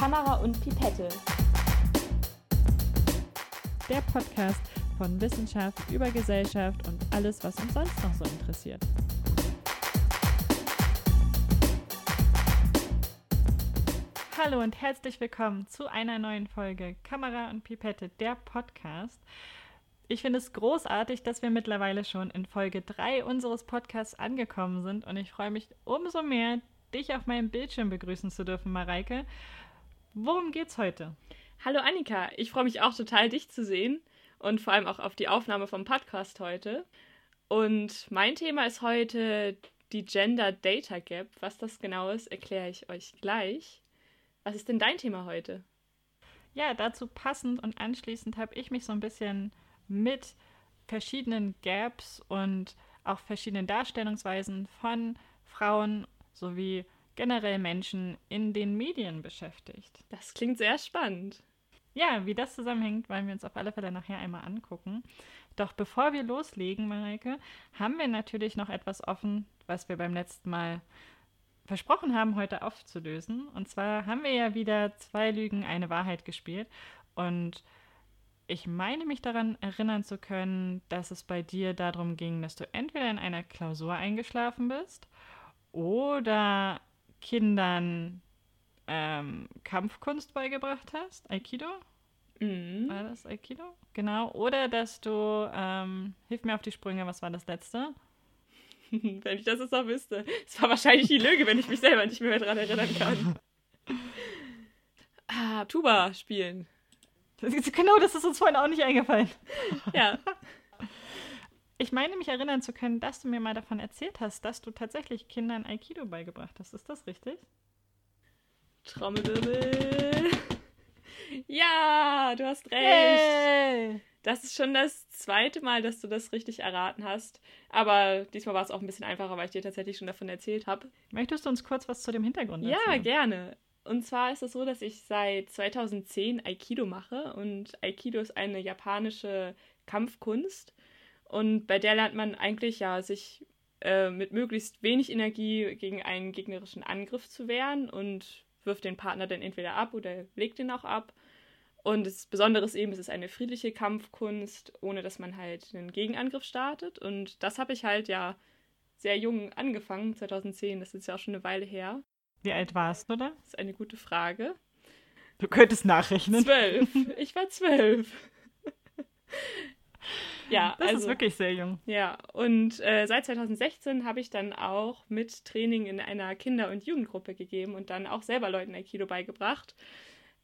Kamera und Pipette. Der Podcast von Wissenschaft über Gesellschaft und alles, was uns sonst noch so interessiert. Hallo und herzlich willkommen zu einer neuen Folge Kamera und Pipette, der Podcast. Ich finde es großartig, dass wir mittlerweile schon in Folge 3 unseres Podcasts angekommen sind und ich freue mich umso mehr, dich auf meinem Bildschirm begrüßen zu dürfen, Mareike. Worum geht's heute? Hallo Annika, ich freue mich auch total, dich zu sehen und vor allem auch auf die Aufnahme vom Podcast heute. Und mein Thema ist heute die Gender Data Gap. Was das genau ist, erkläre ich euch gleich. Was ist denn dein Thema heute? Ja, dazu passend und anschließend habe ich mich so ein bisschen mit verschiedenen Gaps und auch verschiedenen Darstellungsweisen von Frauen sowie generell Menschen in den Medien beschäftigt. Das klingt sehr spannend. Ja, wie das zusammenhängt, wollen wir uns auf alle Fälle nachher einmal angucken. Doch bevor wir loslegen, Mareike, haben wir natürlich noch etwas offen, was wir beim letzten Mal versprochen haben, heute aufzulösen. Und zwar haben wir ja wieder zwei Lügen, eine Wahrheit gespielt. Und ich meine mich daran erinnern zu können, dass es bei dir darum ging, dass du entweder in einer Klausur eingeschlafen bist oder Kindern ähm, Kampfkunst beigebracht hast, Aikido. Mhm. War das Aikido? Genau. Oder dass du, ähm, hilf mir auf die Sprünge, was war das letzte? wenn ich das jetzt noch wüsste. Es war wahrscheinlich die Lüge, wenn ich mich selber nicht mehr daran erinnern kann. ah, Tuba spielen. Genau, das ist uns vorhin auch nicht eingefallen. Ja. Ich meine mich erinnern zu können, dass du mir mal davon erzählt hast, dass du tatsächlich Kindern Aikido beigebracht hast. Ist das richtig? Trommelwirbel. Ja, du hast recht. Hey! Das ist schon das zweite Mal, dass du das richtig erraten hast. Aber diesmal war es auch ein bisschen einfacher, weil ich dir tatsächlich schon davon erzählt habe. Möchtest du uns kurz was zu dem Hintergrund Ja, erzählen? gerne. Und zwar ist es so, dass ich seit 2010 Aikido mache. Und Aikido ist eine japanische Kampfkunst. Und bei der lernt man eigentlich ja, sich äh, mit möglichst wenig Energie gegen einen gegnerischen Angriff zu wehren und wirft den Partner dann entweder ab oder legt ihn auch ab. Und das Besondere ist eben, es ist eine friedliche Kampfkunst, ohne dass man halt einen Gegenangriff startet. Und das habe ich halt ja sehr jung angefangen, 2010. Das ist ja auch schon eine Weile her. Wie alt warst du da? Das ist eine gute Frage. Du könntest nachrechnen. Zwölf. Ich war zwölf. ja, Das also, ist wirklich sehr jung. Ja, und äh, seit 2016 habe ich dann auch mit Training in einer Kinder- und Jugendgruppe gegeben und dann auch selber Leuten Aikido beigebracht.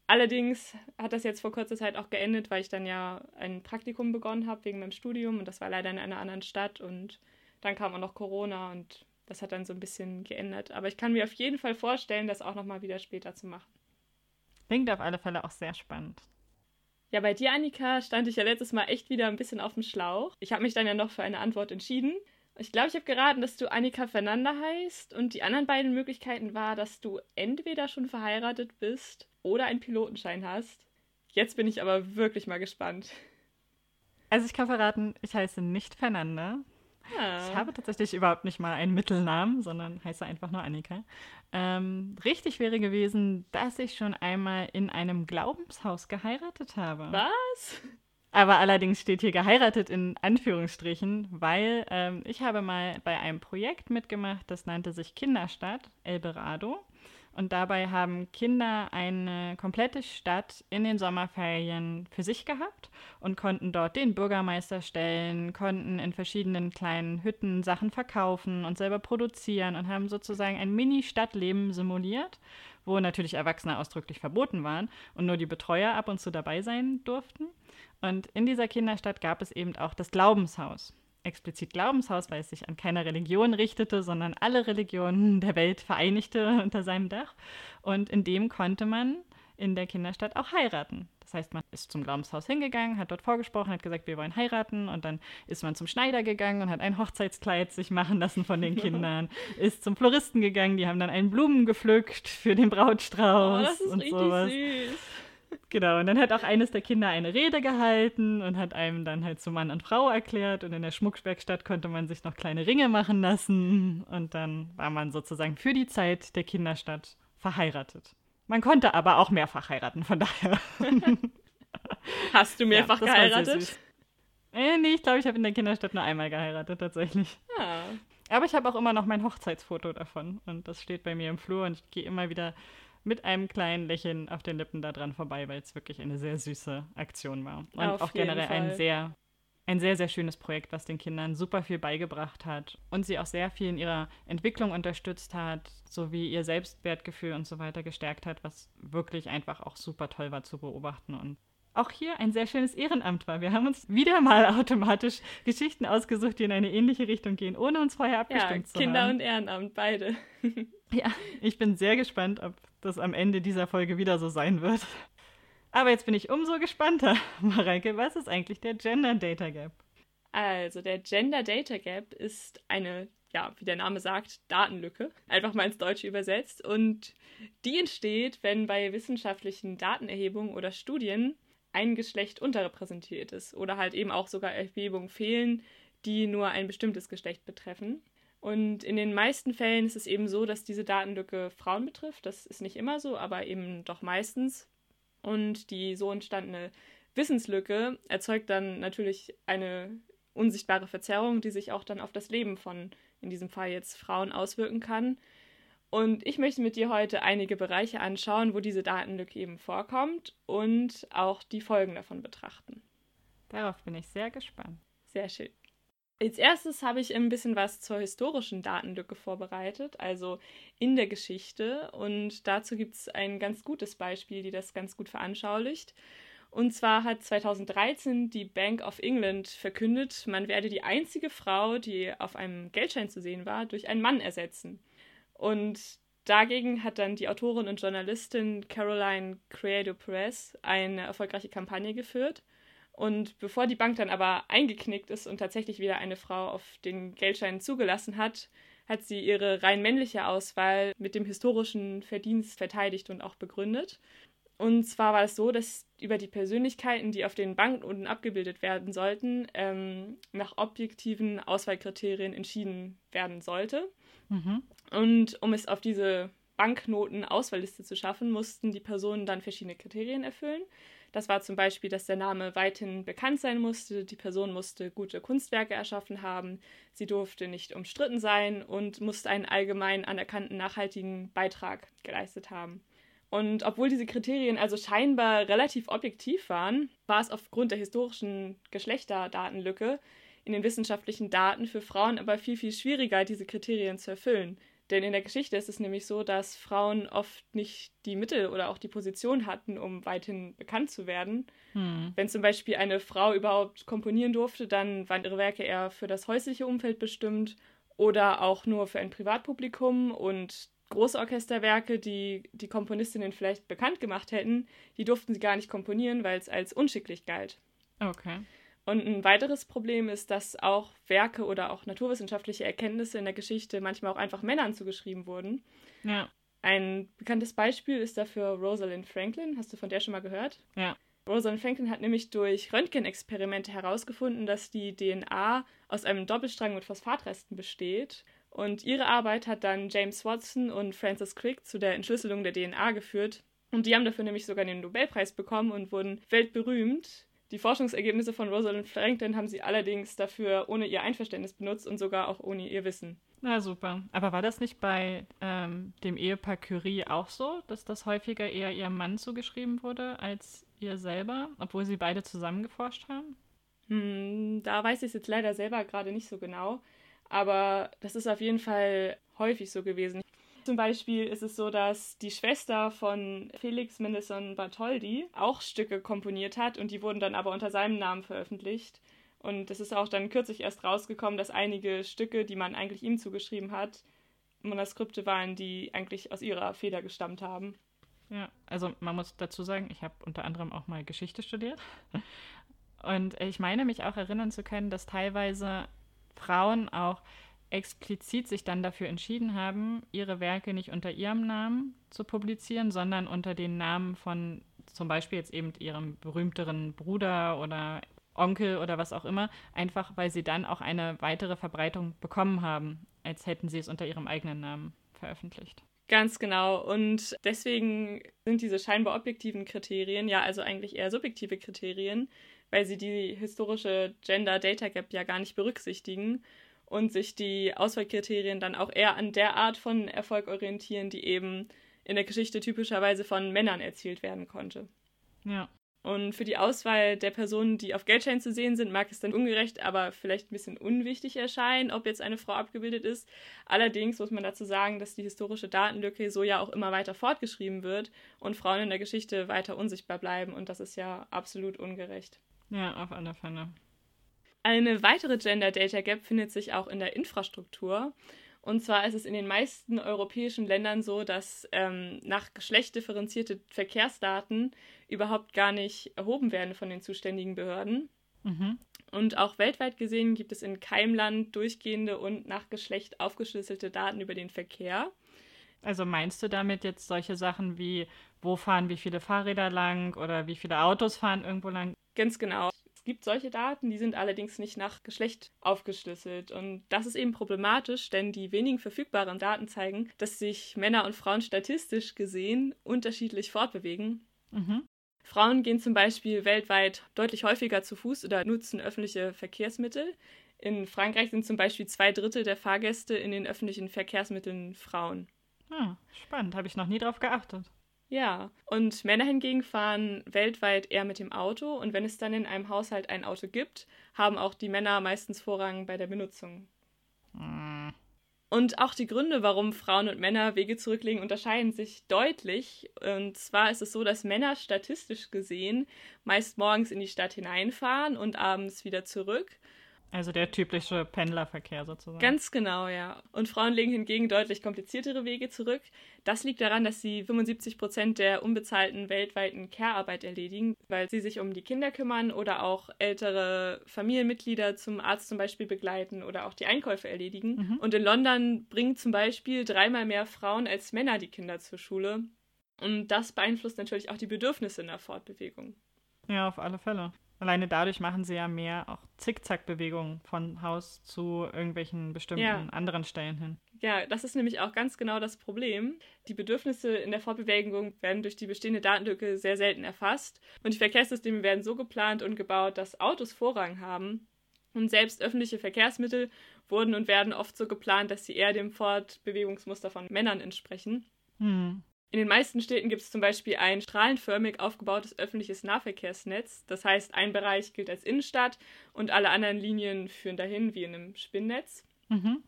Allerdings hat das jetzt vor kurzer Zeit auch geendet, weil ich dann ja ein Praktikum begonnen habe wegen meinem Studium und das war leider in einer anderen Stadt und dann kam auch noch Corona und das hat dann so ein bisschen geändert. Aber ich kann mir auf jeden Fall vorstellen, das auch nochmal wieder später zu machen. Klingt auf alle Fälle auch sehr spannend. Ja, bei dir, Annika, stand ich ja letztes Mal echt wieder ein bisschen auf dem Schlauch. Ich habe mich dann ja noch für eine Antwort entschieden. Ich glaube, ich habe geraten, dass du Annika Fernanda heißt und die anderen beiden Möglichkeiten war, dass du entweder schon verheiratet bist oder einen Pilotenschein hast. Jetzt bin ich aber wirklich mal gespannt. Also ich kann verraten, ich heiße nicht Fernanda. Ich habe tatsächlich überhaupt nicht mal einen Mittelnamen, sondern heiße einfach nur Annika. Ähm, richtig wäre gewesen, dass ich schon einmal in einem Glaubenshaus geheiratet habe. Was? Aber allerdings steht hier geheiratet in Anführungsstrichen, weil ähm, ich habe mal bei einem Projekt mitgemacht, das nannte sich Kinderstadt Elberado. Und dabei haben Kinder eine komplette Stadt in den Sommerferien für sich gehabt und konnten dort den Bürgermeister stellen, konnten in verschiedenen kleinen Hütten Sachen verkaufen und selber produzieren und haben sozusagen ein Mini-Stadtleben simuliert, wo natürlich Erwachsene ausdrücklich verboten waren und nur die Betreuer ab und zu dabei sein durften. Und in dieser Kinderstadt gab es eben auch das Glaubenshaus explizit Glaubenshaus, weil es sich an keine Religion richtete, sondern alle Religionen der Welt vereinigte unter seinem Dach. Und in dem konnte man in der Kinderstadt auch heiraten. Das heißt, man ist zum Glaubenshaus hingegangen, hat dort vorgesprochen, hat gesagt, wir wollen heiraten. Und dann ist man zum Schneider gegangen und hat ein Hochzeitskleid sich machen lassen von den Kindern. ist zum Floristen gegangen, die haben dann einen Blumen gepflückt für den Brautstrauß Oh, das ist und richtig sowas. süß. Genau, und dann hat auch eines der Kinder eine Rede gehalten und hat einem dann halt zu Mann und Frau erklärt. Und in der Schmuckwerkstatt konnte man sich noch kleine Ringe machen lassen. Und dann war man sozusagen für die Zeit der Kinderstadt verheiratet. Man konnte aber auch mehrfach heiraten, von daher. Hast du mehrfach ja, geheiratet? Äh, nee, ich glaube, ich habe in der Kinderstadt nur einmal geheiratet, tatsächlich. Ah. Aber ich habe auch immer noch mein Hochzeitsfoto davon. Und das steht bei mir im Flur und ich gehe immer wieder mit einem kleinen Lächeln auf den Lippen daran vorbei, weil es wirklich eine sehr süße Aktion war. Und auf auch generell ein sehr, ein sehr, sehr schönes Projekt, was den Kindern super viel beigebracht hat und sie auch sehr viel in ihrer Entwicklung unterstützt hat, sowie ihr Selbstwertgefühl und so weiter gestärkt hat, was wirklich einfach auch super toll war zu beobachten und auch hier ein sehr schönes Ehrenamt war. Wir haben uns wieder mal automatisch Geschichten ausgesucht, die in eine ähnliche Richtung gehen, ohne uns vorher abgestimmt ja, zu Kinder haben. Kinder und Ehrenamt, beide. ja, ich bin sehr gespannt, ob das am Ende dieser Folge wieder so sein wird. Aber jetzt bin ich umso gespannter. Mareike, was ist eigentlich der Gender Data Gap? Also, der Gender Data Gap ist eine, ja, wie der Name sagt, Datenlücke, einfach mal ins Deutsche übersetzt. Und die entsteht, wenn bei wissenschaftlichen Datenerhebungen oder Studien ein Geschlecht unterrepräsentiert ist oder halt eben auch sogar Erhebungen fehlen, die nur ein bestimmtes Geschlecht betreffen. Und in den meisten Fällen ist es eben so, dass diese Datenlücke Frauen betrifft. Das ist nicht immer so, aber eben doch meistens. Und die so entstandene Wissenslücke erzeugt dann natürlich eine unsichtbare Verzerrung, die sich auch dann auf das Leben von, in diesem Fall jetzt Frauen, auswirken kann. Und ich möchte mit dir heute einige Bereiche anschauen, wo diese Datenlücke eben vorkommt und auch die Folgen davon betrachten. Darauf bin ich sehr gespannt. Sehr schön. Als erstes habe ich ein bisschen was zur historischen Datenlücke vorbereitet, also in der Geschichte. Und dazu gibt es ein ganz gutes Beispiel, die das ganz gut veranschaulicht. Und zwar hat 2013 die Bank of England verkündet, man werde die einzige Frau, die auf einem Geldschein zu sehen war, durch einen Mann ersetzen. Und dagegen hat dann die Autorin und Journalistin Caroline Creado Perez eine erfolgreiche Kampagne geführt. Und bevor die Bank dann aber eingeknickt ist und tatsächlich wieder eine Frau auf den Geldschein zugelassen hat, hat sie ihre rein männliche Auswahl mit dem historischen Verdienst verteidigt und auch begründet. Und zwar war es so, dass über die Persönlichkeiten, die auf den Banknoten abgebildet werden sollten, ähm, nach objektiven Auswahlkriterien entschieden werden sollte. Mhm. Und um es auf diese Banknoten-Auswahlliste zu schaffen, mussten die Personen dann verschiedene Kriterien erfüllen. Das war zum Beispiel, dass der Name weithin bekannt sein musste, die Person musste gute Kunstwerke erschaffen haben, sie durfte nicht umstritten sein und musste einen allgemein anerkannten nachhaltigen Beitrag geleistet haben. Und obwohl diese Kriterien also scheinbar relativ objektiv waren, war es aufgrund der historischen Geschlechterdatenlücke in den wissenschaftlichen Daten für Frauen aber viel, viel schwieriger, diese Kriterien zu erfüllen. Denn in der Geschichte ist es nämlich so, dass Frauen oft nicht die Mittel oder auch die Position hatten, um weithin bekannt zu werden. Hm. Wenn zum Beispiel eine Frau überhaupt komponieren durfte, dann waren ihre Werke eher für das häusliche Umfeld bestimmt oder auch nur für ein Privatpublikum und große Orchesterwerke, die die Komponistinnen vielleicht bekannt gemacht hätten, die durften sie gar nicht komponieren, weil es als unschicklich galt. Okay. Und ein weiteres Problem ist, dass auch Werke oder auch naturwissenschaftliche Erkenntnisse in der Geschichte manchmal auch einfach Männern zugeschrieben wurden. Ja. Ein bekanntes Beispiel ist dafür Rosalind Franklin. Hast du von der schon mal gehört? Ja. Rosalind Franklin hat nämlich durch Röntgenexperimente herausgefunden, dass die DNA aus einem Doppelstrang mit Phosphatresten besteht. Und ihre Arbeit hat dann James Watson und Francis Crick zu der Entschlüsselung der DNA geführt. Und die haben dafür nämlich sogar den Nobelpreis bekommen und wurden weltberühmt. Die Forschungsergebnisse von Rosalind Franklin haben sie allerdings dafür ohne ihr Einverständnis benutzt und sogar auch ohne ihr Wissen. Na super. Aber war das nicht bei ähm, dem Ehepaar Curie auch so, dass das häufiger eher ihrem Mann zugeschrieben wurde als ihr selber, obwohl sie beide zusammen geforscht haben? Hm, da weiß ich es jetzt leider selber gerade nicht so genau. Aber das ist auf jeden Fall häufig so gewesen. Zum Beispiel ist es so, dass die Schwester von Felix Mendelssohn Bartholdy auch Stücke komponiert hat und die wurden dann aber unter seinem Namen veröffentlicht. Und es ist auch dann kürzlich erst rausgekommen, dass einige Stücke, die man eigentlich ihm zugeschrieben hat, Manuskripte waren, die eigentlich aus ihrer Feder gestammt haben. Ja, also man muss dazu sagen, ich habe unter anderem auch mal Geschichte studiert. Und ich meine mich auch erinnern zu können, dass teilweise Frauen auch explizit sich dann dafür entschieden haben, ihre Werke nicht unter ihrem Namen zu publizieren, sondern unter den Namen von zum Beispiel jetzt eben ihrem berühmteren Bruder oder Onkel oder was auch immer, einfach weil sie dann auch eine weitere Verbreitung bekommen haben, als hätten sie es unter ihrem eigenen Namen veröffentlicht. Ganz genau. Und deswegen sind diese scheinbar objektiven Kriterien ja also eigentlich eher subjektive Kriterien, weil sie die historische Gender Data Gap ja gar nicht berücksichtigen und sich die Auswahlkriterien dann auch eher an der Art von Erfolg orientieren, die eben in der Geschichte typischerweise von Männern erzielt werden konnte. Ja. Und für die Auswahl der Personen, die auf Geldscheinen zu sehen sind, mag es dann ungerecht, aber vielleicht ein bisschen unwichtig erscheinen, ob jetzt eine Frau abgebildet ist. Allerdings muss man dazu sagen, dass die historische Datenlücke so ja auch immer weiter fortgeschrieben wird und Frauen in der Geschichte weiter unsichtbar bleiben. Und das ist ja absolut ungerecht. Ja, auf alle Fälle. Eine weitere Gender Data Gap findet sich auch in der Infrastruktur. Und zwar ist es in den meisten europäischen Ländern so, dass ähm, nach Geschlecht differenzierte Verkehrsdaten überhaupt gar nicht erhoben werden von den zuständigen Behörden. Mhm. Und auch weltweit gesehen gibt es in keinem Land durchgehende und nach Geschlecht aufgeschlüsselte Daten über den Verkehr. Also meinst du damit jetzt solche Sachen wie, wo fahren wie viele Fahrräder lang oder wie viele Autos fahren irgendwo lang? Ganz genau gibt solche Daten, die sind allerdings nicht nach Geschlecht aufgeschlüsselt. Und das ist eben problematisch, denn die wenigen verfügbaren Daten zeigen, dass sich Männer und Frauen statistisch gesehen unterschiedlich fortbewegen. Mhm. Frauen gehen zum Beispiel weltweit deutlich häufiger zu Fuß oder nutzen öffentliche Verkehrsmittel. In Frankreich sind zum Beispiel zwei Drittel der Fahrgäste in den öffentlichen Verkehrsmitteln Frauen. Ah, spannend, habe ich noch nie drauf geachtet. Ja, und Männer hingegen fahren weltweit eher mit dem Auto und wenn es dann in einem Haushalt ein Auto gibt, haben auch die Männer meistens Vorrang bei der Benutzung. Hm. Und auch die Gründe, warum Frauen und Männer Wege zurücklegen, unterscheiden sich deutlich. Und zwar ist es so, dass Männer statistisch gesehen meist morgens in die Stadt hineinfahren und abends wieder zurück. Also der typische Pendlerverkehr sozusagen. Ganz genau, ja. Und Frauen legen hingegen deutlich kompliziertere Wege zurück. Das liegt daran, dass sie 75 Prozent der unbezahlten weltweiten Care-Arbeit erledigen, weil sie sich um die Kinder kümmern oder auch ältere Familienmitglieder zum Arzt zum Beispiel begleiten oder auch die Einkäufe erledigen. Mhm. Und in London bringen zum Beispiel dreimal mehr Frauen als Männer die Kinder zur Schule. Und das beeinflusst natürlich auch die Bedürfnisse in der Fortbewegung. Ja, auf alle Fälle. Alleine dadurch machen sie ja mehr auch Zickzackbewegungen von Haus zu irgendwelchen bestimmten Ja. anderen Stellen hin. Ja, das ist nämlich auch ganz genau das Problem. Die Bedürfnisse in der Fortbewegung werden durch die bestehende Datenlücke sehr selten erfasst und die Verkehrssysteme werden so geplant und gebaut, dass Autos Vorrang haben. Und selbst öffentliche Verkehrsmittel wurden und werden oft so geplant, dass sie eher dem Fortbewegungsmuster von Männern entsprechen. Hm. In den meisten Städten gibt es zum Beispiel ein strahlenförmig aufgebautes öffentliches Nahverkehrsnetz. Das heißt, ein Bereich gilt als Innenstadt und alle anderen Linien führen dahin wie in einem Spinnnetz. Mhm.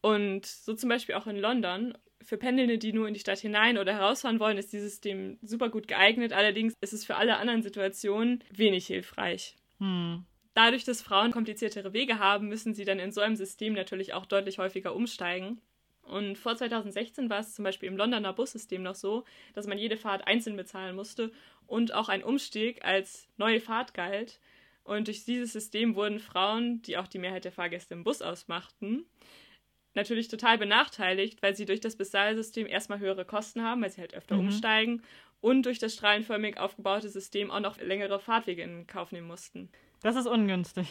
Und so zum Beispiel auch in London. Für Pendelnde, die nur in die Stadt hinein oder herausfahren wollen, ist dieses System super gut geeignet. Allerdings ist es für alle anderen Situationen wenig hilfreich. Hm. Dadurch, dass Frauen kompliziertere Wege haben, müssen sie dann in so einem System natürlich auch deutlich häufiger umsteigen. Und vor 2016 war es zum Beispiel im Londoner Bussystem noch so, dass man jede Fahrt einzeln bezahlen musste und auch ein Umstieg als neue Fahrt galt. Und durch dieses System wurden Frauen, die auch die Mehrheit der Fahrgäste im Bus ausmachten, natürlich total benachteiligt, weil sie durch das Bezahlsystem erstmal höhere Kosten haben, weil sie halt öfter Mhm. umsteigen und durch das strahlenförmig aufgebaute System auch noch längere Fahrtwege in Kauf nehmen mussten. Das ist ungünstig.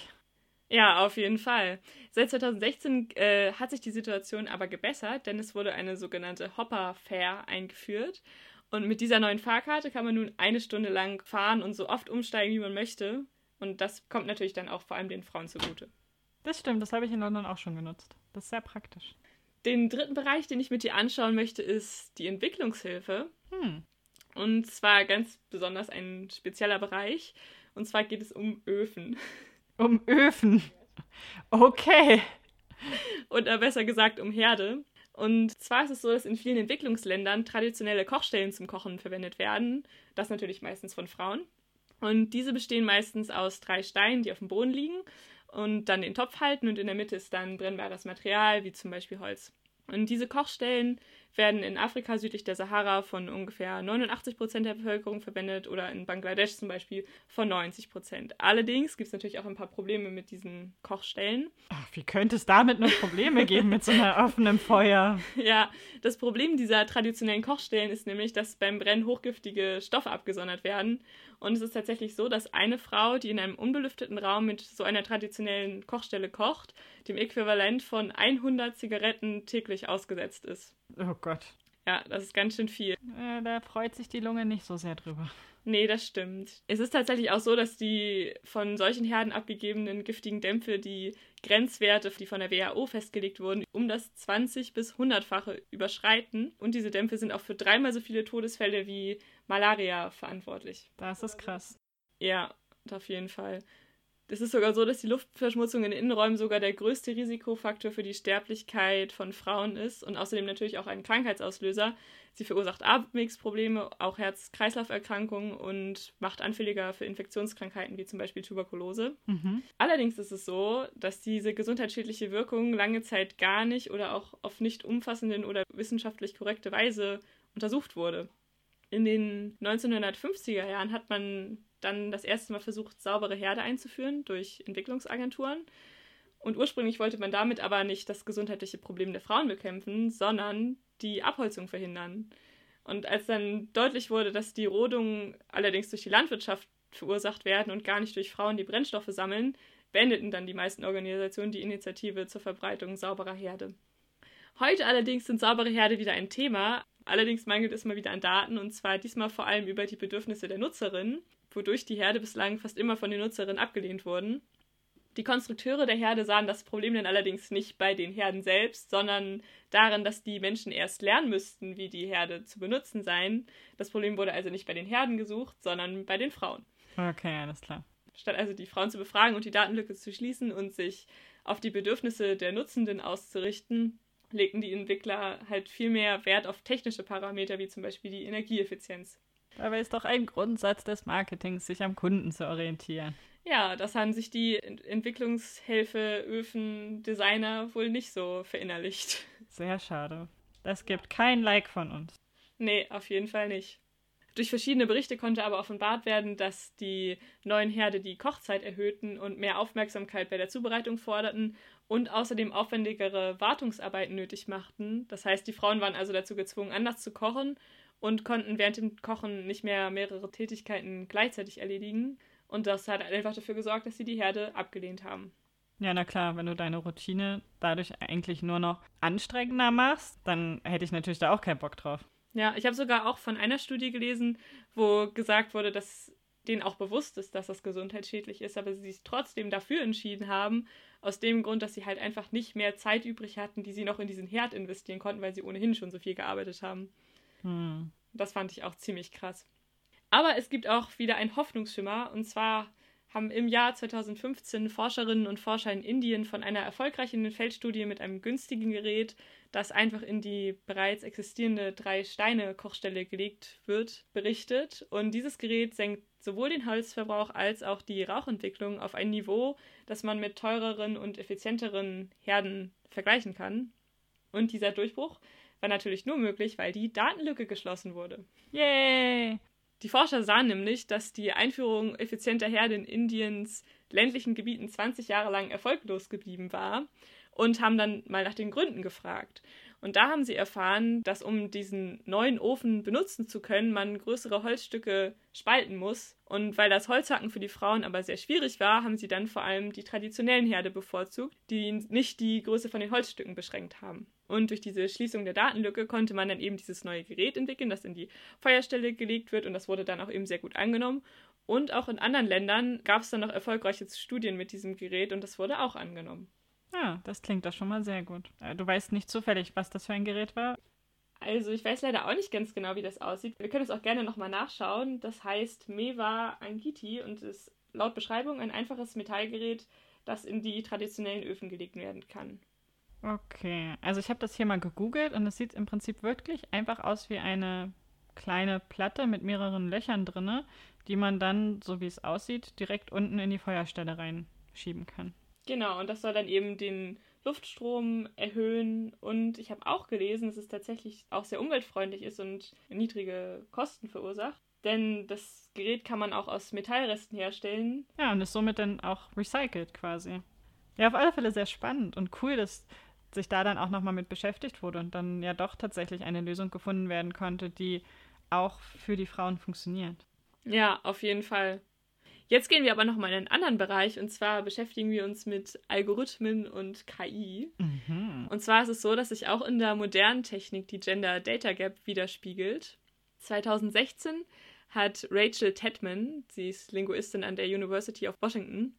Ja, auf jeden Fall. Seit 2016 äh, hat sich die Situation aber gebessert, denn es wurde eine sogenannte Hopper Fare eingeführt. Und mit dieser neuen Fahrkarte kann man nun eine Stunde lang fahren und so oft umsteigen, wie man möchte. Und das kommt natürlich dann auch vor allem den Frauen zugute. Das stimmt, das habe ich in London auch schon genutzt. Das ist sehr praktisch. Den dritten Bereich, den ich mit dir anschauen möchte, ist die Entwicklungshilfe. Hm. Und zwar ganz besonders ein spezieller Bereich. Und zwar geht es um Öfen. Um Öfen. Okay. oder besser gesagt um Herde. Und zwar ist es so, dass in vielen Entwicklungsländern traditionelle Kochstellen zum Kochen verwendet werden. Das natürlich meistens von Frauen. Und diese bestehen meistens aus drei Steinen, die auf dem Boden liegen und dann den Topf halten und in der Mitte ist dann brennbares Material, wie zum Beispiel Holz. Und diese Kochstellen werden in Afrika südlich der Sahara von ungefähr 89 Prozent der Bevölkerung verwendet oder in Bangladesch zum Beispiel von 90 Prozent. Allerdings gibt es natürlich auch ein paar Probleme mit diesen Kochstellen. Ach, wie könnte es damit noch Probleme geben mit so einer offenen Feuer? Ja, das Problem dieser traditionellen Kochstellen ist nämlich, dass beim Brennen hochgiftige Stoffe abgesondert werden. Und es ist tatsächlich so, dass eine Frau, die in einem unbelüfteten Raum mit so einer traditionellen Kochstelle kocht, dem Äquivalent von 100 Zigaretten täglich ausgesetzt ist. Oh Gott. Ja, das ist ganz schön viel. Äh, da freut sich die Lunge nicht so sehr drüber. Nee, das stimmt. Es ist tatsächlich auch so, dass die von solchen Herden abgegebenen giftigen Dämpfe die Grenzwerte, die von der WHO festgelegt wurden, um das 20 bis 100-fache überschreiten. Und diese Dämpfe sind auch für dreimal so viele Todesfälle wie Malaria verantwortlich. Das ist krass. Ja, auf jeden Fall. Es ist sogar so, dass die Luftverschmutzung in Innenräumen sogar der größte Risikofaktor für die Sterblichkeit von Frauen ist und außerdem natürlich auch ein Krankheitsauslöser. Sie verursacht Atemwegsprobleme, auch Herz-Kreislauf-Erkrankungen und macht anfälliger für Infektionskrankheiten wie zum Beispiel Tuberkulose. Mhm. Allerdings ist es so, dass diese gesundheitsschädliche Wirkung lange Zeit gar nicht oder auch auf nicht umfassenden oder wissenschaftlich korrekte Weise untersucht wurde. In den 1950er Jahren hat man dann das erste Mal versucht, saubere Herde einzuführen durch Entwicklungsagenturen. Und ursprünglich wollte man damit aber nicht das gesundheitliche Problem der Frauen bekämpfen, sondern die Abholzung verhindern. Und als dann deutlich wurde, dass die Rodungen allerdings durch die Landwirtschaft verursacht werden und gar nicht durch Frauen, die Brennstoffe sammeln, beendeten dann die meisten Organisationen die Initiative zur Verbreitung sauberer Herde. Heute allerdings sind saubere Herde wieder ein Thema, allerdings mangelt es mal wieder an Daten und zwar diesmal vor allem über die Bedürfnisse der Nutzerinnen wodurch die Herde bislang fast immer von den Nutzerinnen abgelehnt wurden. Die Konstrukteure der Herde sahen das Problem dann allerdings nicht bei den Herden selbst, sondern darin, dass die Menschen erst lernen müssten, wie die Herde zu benutzen seien. Das Problem wurde also nicht bei den Herden gesucht, sondern bei den Frauen. Okay, alles klar. Statt also die Frauen zu befragen und die Datenlücke zu schließen und sich auf die Bedürfnisse der Nutzenden auszurichten, legten die Entwickler halt viel mehr Wert auf technische Parameter wie zum Beispiel die Energieeffizienz. Dabei ist doch ein Grundsatz des Marketings, sich am Kunden zu orientieren. Ja, das haben sich die Entwicklungshilfe, Öfen, Designer wohl nicht so verinnerlicht. Sehr schade. Das gibt kein Like von uns. Nee, auf jeden Fall nicht. Durch verschiedene Berichte konnte aber offenbart werden, dass die neuen Herde die Kochzeit erhöhten und mehr Aufmerksamkeit bei der Zubereitung forderten und außerdem aufwendigere Wartungsarbeiten nötig machten. Das heißt, die Frauen waren also dazu gezwungen, anders zu kochen und konnten während dem Kochen nicht mehr mehrere Tätigkeiten gleichzeitig erledigen. Und das hat einfach dafür gesorgt, dass sie die Herde abgelehnt haben. Ja, na klar, wenn du deine Routine dadurch eigentlich nur noch anstrengender machst, dann hätte ich natürlich da auch keinen Bock drauf. Ja, ich habe sogar auch von einer Studie gelesen, wo gesagt wurde, dass denen auch bewusst ist, dass das gesundheitsschädlich ist, aber sie sich trotzdem dafür entschieden haben, aus dem Grund, dass sie halt einfach nicht mehr Zeit übrig hatten, die sie noch in diesen Herd investieren konnten, weil sie ohnehin schon so viel gearbeitet haben. Hm. Das fand ich auch ziemlich krass. Aber es gibt auch wieder einen Hoffnungsschimmer. Und zwar haben im Jahr 2015 Forscherinnen und Forscher in Indien von einer erfolgreichen Feldstudie mit einem günstigen Gerät, das einfach in die bereits existierende Drei-Steine-Kochstelle gelegt wird, berichtet. Und dieses Gerät senkt sowohl den Holzverbrauch als auch die Rauchentwicklung auf ein Niveau, das man mit teureren und effizienteren Herden vergleichen kann. Und dieser Durchbruch war natürlich nur möglich, weil die Datenlücke geschlossen wurde. Yay! Die Forscher sahen nämlich, dass die Einführung effizienter Herde in Indiens ländlichen Gebieten 20 Jahre lang erfolglos geblieben war und haben dann mal nach den Gründen gefragt. Und da haben sie erfahren, dass um diesen neuen Ofen benutzen zu können, man größere Holzstücke spalten muss. Und weil das Holzhacken für die Frauen aber sehr schwierig war, haben sie dann vor allem die traditionellen Herde bevorzugt, die nicht die Größe von den Holzstücken beschränkt haben. Und durch diese Schließung der Datenlücke konnte man dann eben dieses neue Gerät entwickeln, das in die Feuerstelle gelegt wird und das wurde dann auch eben sehr gut angenommen. Und auch in anderen Ländern gab es dann noch erfolgreiche Studien mit diesem Gerät und das wurde auch angenommen. Ja, das klingt doch schon mal sehr gut. Äh, du weißt nicht zufällig, was das für ein Gerät war? Also ich weiß leider auch nicht ganz genau, wie das aussieht. Wir können es auch gerne nochmal nachschauen. Das heißt Meva Angiti und ist laut Beschreibung ein einfaches Metallgerät, das in die traditionellen Öfen gelegt werden kann. Okay, also ich habe das hier mal gegoogelt und es sieht im Prinzip wirklich einfach aus wie eine kleine Platte mit mehreren Löchern drinne, die man dann, so wie es aussieht, direkt unten in die Feuerstelle reinschieben kann. Genau, und das soll dann eben den Luftstrom erhöhen und ich habe auch gelesen, dass es tatsächlich auch sehr umweltfreundlich ist und niedrige Kosten verursacht. Denn das Gerät kann man auch aus Metallresten herstellen. Ja, und ist somit dann auch recycelt quasi. Ja, auf alle Fälle sehr spannend und cool, dass sich da dann auch nochmal mit beschäftigt wurde und dann ja doch tatsächlich eine Lösung gefunden werden konnte, die auch für die Frauen funktioniert. Ja, auf jeden Fall. Jetzt gehen wir aber nochmal in einen anderen Bereich und zwar beschäftigen wir uns mit Algorithmen und KI. Mhm. Und zwar ist es so, dass sich auch in der modernen Technik die Gender Data Gap widerspiegelt. 2016 hat Rachel Tedman, sie ist Linguistin an der University of Washington,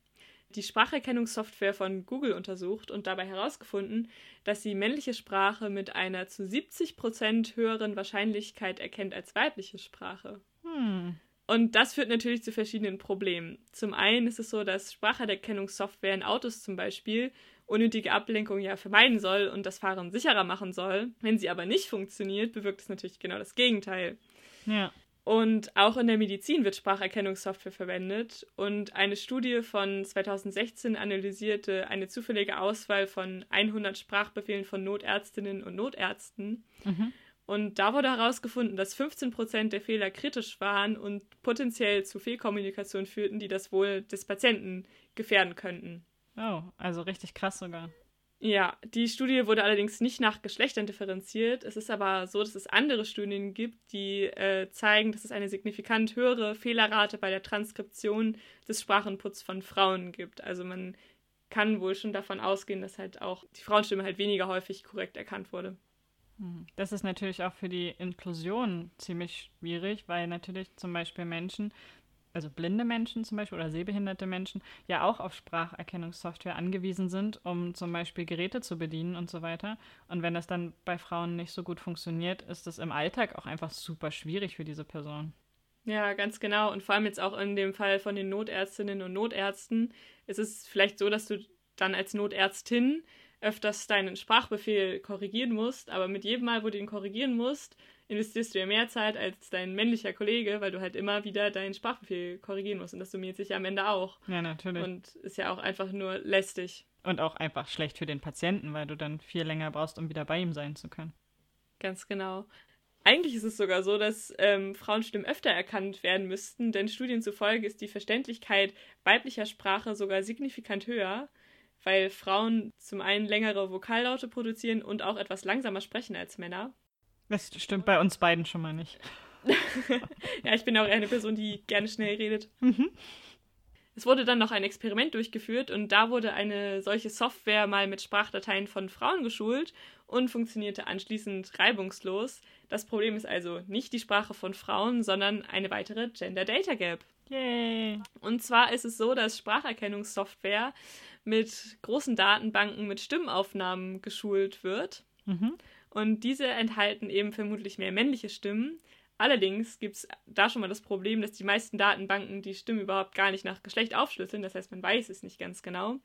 die Spracherkennungssoftware von Google untersucht und dabei herausgefunden, dass sie männliche Sprache mit einer zu 70 Prozent höheren Wahrscheinlichkeit erkennt als weibliche Sprache. Hm. Und das führt natürlich zu verschiedenen Problemen. Zum einen ist es so, dass Spracherkennungssoftware in Autos zum Beispiel unnötige Ablenkung ja vermeiden soll und das Fahren sicherer machen soll. Wenn sie aber nicht funktioniert, bewirkt es natürlich genau das Gegenteil. Ja. Und auch in der Medizin wird Spracherkennungssoftware verwendet. Und eine Studie von 2016 analysierte eine zufällige Auswahl von 100 Sprachbefehlen von Notärztinnen und Notärzten. Mhm. Und da wurde herausgefunden, dass 15 Prozent der Fehler kritisch waren und potenziell zu Fehlkommunikation führten, die das Wohl des Patienten gefährden könnten. Oh, also richtig krass sogar. Ja, die Studie wurde allerdings nicht nach Geschlechtern differenziert. Es ist aber so, dass es andere Studien gibt, die äh, zeigen, dass es eine signifikant höhere Fehlerrate bei der Transkription des Sprachenputs von Frauen gibt. Also man kann wohl schon davon ausgehen, dass halt auch die Frauenstimme halt weniger häufig korrekt erkannt wurde. Hm. Das ist natürlich auch für die Inklusion ziemlich schwierig, weil natürlich zum Beispiel Menschen also blinde Menschen zum Beispiel oder sehbehinderte Menschen, ja auch auf Spracherkennungssoftware angewiesen sind, um zum Beispiel Geräte zu bedienen und so weiter. Und wenn das dann bei Frauen nicht so gut funktioniert, ist das im Alltag auch einfach super schwierig für diese Person. Ja, ganz genau. Und vor allem jetzt auch in dem Fall von den Notärztinnen und Notärzten ist es vielleicht so, dass du dann als Notärztin öfters deinen Sprachbefehl korrigieren musst, aber mit jedem Mal, wo du ihn korrigieren musst, investierst du ja mehr Zeit als dein männlicher Kollege, weil du halt immer wieder deinen Sprachbefehl korrigieren musst. Und das summiert sich ja am Ende auch. Ja, natürlich. Und ist ja auch einfach nur lästig. Und auch einfach schlecht für den Patienten, weil du dann viel länger brauchst, um wieder bei ihm sein zu können. Ganz genau. Eigentlich ist es sogar so, dass ähm, Frauenstimmen öfter erkannt werden müssten, denn Studien zufolge ist die Verständlichkeit weiblicher Sprache sogar signifikant höher, weil Frauen zum einen längere Vokallaute produzieren und auch etwas langsamer sprechen als Männer. Das stimmt bei uns beiden schon mal nicht. ja, ich bin auch eine Person, die gerne schnell redet. Mhm. Es wurde dann noch ein Experiment durchgeführt und da wurde eine solche Software mal mit Sprachdateien von Frauen geschult und funktionierte anschließend reibungslos. Das Problem ist also nicht die Sprache von Frauen, sondern eine weitere Gender Data Gap. Yay! Und zwar ist es so, dass Spracherkennungssoftware mit großen Datenbanken mit Stimmaufnahmen geschult wird. Mhm. Und diese enthalten eben vermutlich mehr männliche Stimmen. Allerdings gibt es da schon mal das Problem, dass die meisten Datenbanken die Stimmen überhaupt gar nicht nach Geschlecht aufschlüsseln. Das heißt, man weiß es nicht ganz genau.